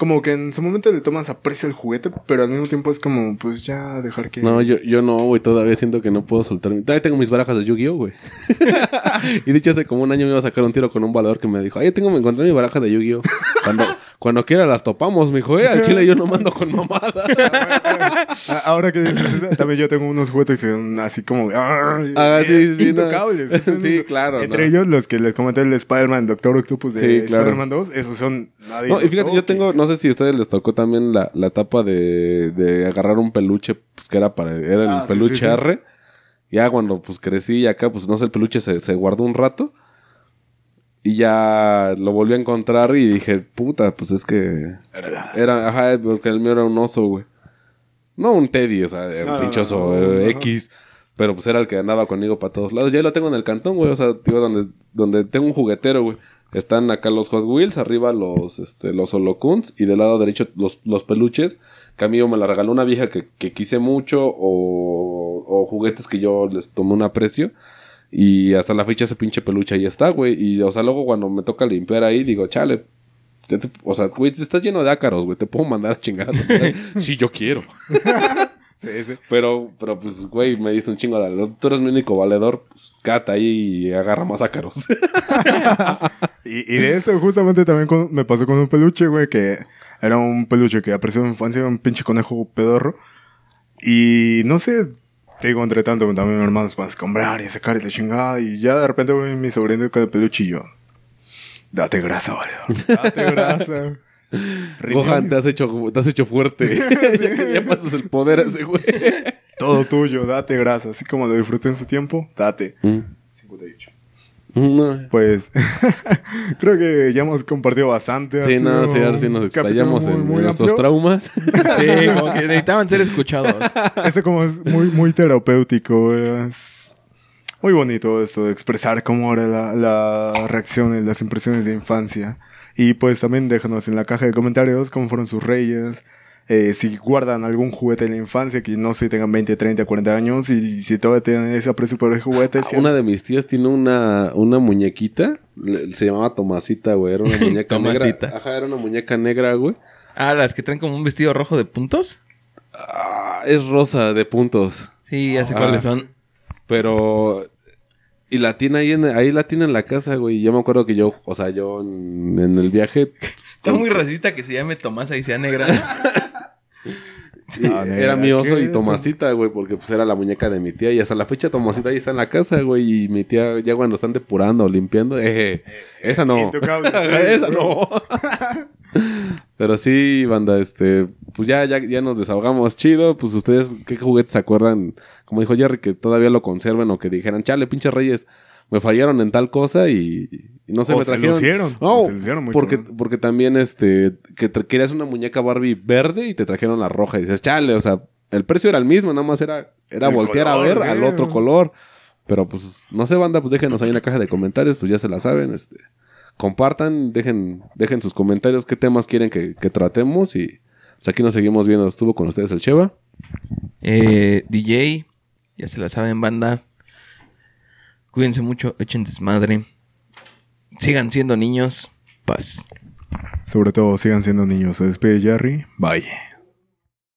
Como que en su momento le tomas aprecio al juguete, pero al mismo tiempo es como, pues ya dejar que. no, yo, yo no, güey, todavía siento que no puedo soltar. Todavía tengo mis barajas de Yu-Gi-Oh, güey. y dicho hace como un año me iba a sacar un tiro con un valedor que me dijo, ay, tengo, me encontré mi baraja de Yu-Gi-Oh. Cuando, cuando quiera las topamos, me dijo, eh, al chile yo no mando con mamada. Ah, Ahora que también yo tengo unos juguetes que son así como. Ah, sí, sí, sí, Intocables. no. Sí, claro, Entre no. ellos, los que les comenté, el Spider-Man, Doctor Octopus de Sí, claro. Spider-Man 2, esos son. Nadie No, y fíjate, yo tengo, no sé si a ustedes les tocó también la, la etapa de, de agarrar un peluche, pues que era para, era el Ah, peluche arre. Ya cuando pues crecí y acá, pues no sé, el peluche se, se guardó un rato. Y ya lo volví a encontrar y dije, puta, pues es que era, ajá, porque el mío era un oso, güey. No un Teddy, o sea, era No, un no, pinche oso no, no. X. Pero pues era el que andaba conmigo para todos lados. Ya lo tengo en el cantón, güey. O sea, digo, donde, donde tengo un juguetero, güey. Están acá los Hot Wheels, arriba los, este, los Holocuns y del lado derecho los, los peluches. Que a mí me la regaló una vieja que, que quise mucho o, o juguetes que yo les tomé un aprecio. Y hasta la fecha ese pinche peluche ahí está, güey. Y, o sea, luego cuando me toca limpiar ahí, digo, chale. te- o sea, güey, estás lleno de ácaros, güey. Te puedo mandar a chingar si yo quiero. Sí, sí. Pero, pero pues, güey, me diste un chingo de... Tú eres mi único valedor. Pues, cata ahí y agarra más ácaros. Y, y de eso, justamente también con- me pasó con un peluche, güey, que era un peluche que apreció en infancia, un pinche conejo pedorro. Y no sé, te digo, entre tanto, también mi hermano se pone a escombrar y sacar y la chingada. Y ya de repente, güey, mi sobrino con el peluche y yo. Date grasa, valedor. Date grasa. Gohan, te has hecho, te has hecho fuerte. ya, ya pasas el poder a ese güey. Todo tuyo, date grasa. Así como lo disfruté en su tiempo, date. Mm. 58. No. Pues creo que ya hemos compartido bastante. Sí, no, sí, ahora sí nos explayamos en, muy- en muy nuestros traumas. Sí, como que necesitaban ser escuchados. Este como es muy, muy terapéutico. Es muy bonito esto de expresar cómo era la, la reacción y las impresiones de infancia. Y pues también déjanos en la caja de comentarios cómo fueron sus reyes. Eh, si guardan algún juguete de la infancia, que no sé, tengan 20, 30, 40 años. Y si todavía tienen ese aprecio por el juguete. si- Una de mis tías tiene una, una muñequita. le- Se llamaba Tomasita, güey. Era una muñeca negra. Ajá, era una muñeca negra, güey. Ah, las que traen como un vestido rojo de puntos. Ah, es rosa de puntos. Sí, ya sé Ah. cuáles son. Pero. Y la tiene ahí en, ahí la tiene en la casa, güey. Y yo me acuerdo que yo, o sea, yo en, en el viaje. Está muy racista que se llame Tomasa y sea negra. era mi oso ¿qué? y Tomasita, güey, porque pues era la muñeca de mi tía. Y hasta la fecha Tomasita ahí está en la casa, güey. Y mi tía, ya cuando están depurando o limpiando, eh, esa no. Esa no. Pero sí, banda, este, pues ya, ya, ya nos desahogamos chido. Pues ustedes, ¿qué juguetes se acuerdan? Como dijo Jerry, que todavía lo conserven o que dijeran, chale, pinches reyes, me fallaron en tal cosa y, y no O me se trajeron. lucieron, No, o se lucieron porque, porque también, este, que querías una muñeca Barbie verde y te trajeron la roja. Y dices, chale, o sea, el precio era el mismo, nada más era, era El voltear color, a ver sí. al otro color. Pero pues, no sé, banda, pues déjenos ahí en la caja de comentarios, pues ya se la saben, este. Compartan, dejen, dejen sus comentarios qué temas quieren que, que tratemos y pues aquí nos seguimos viendo. Estuvo con ustedes el Cheva. Eh, DJ, Ya se la saben, banda. Cuídense mucho, echen desmadre. Sigan siendo niños. Paz. Sobre todo, sigan siendo niños. Se despide Jerry. Bye.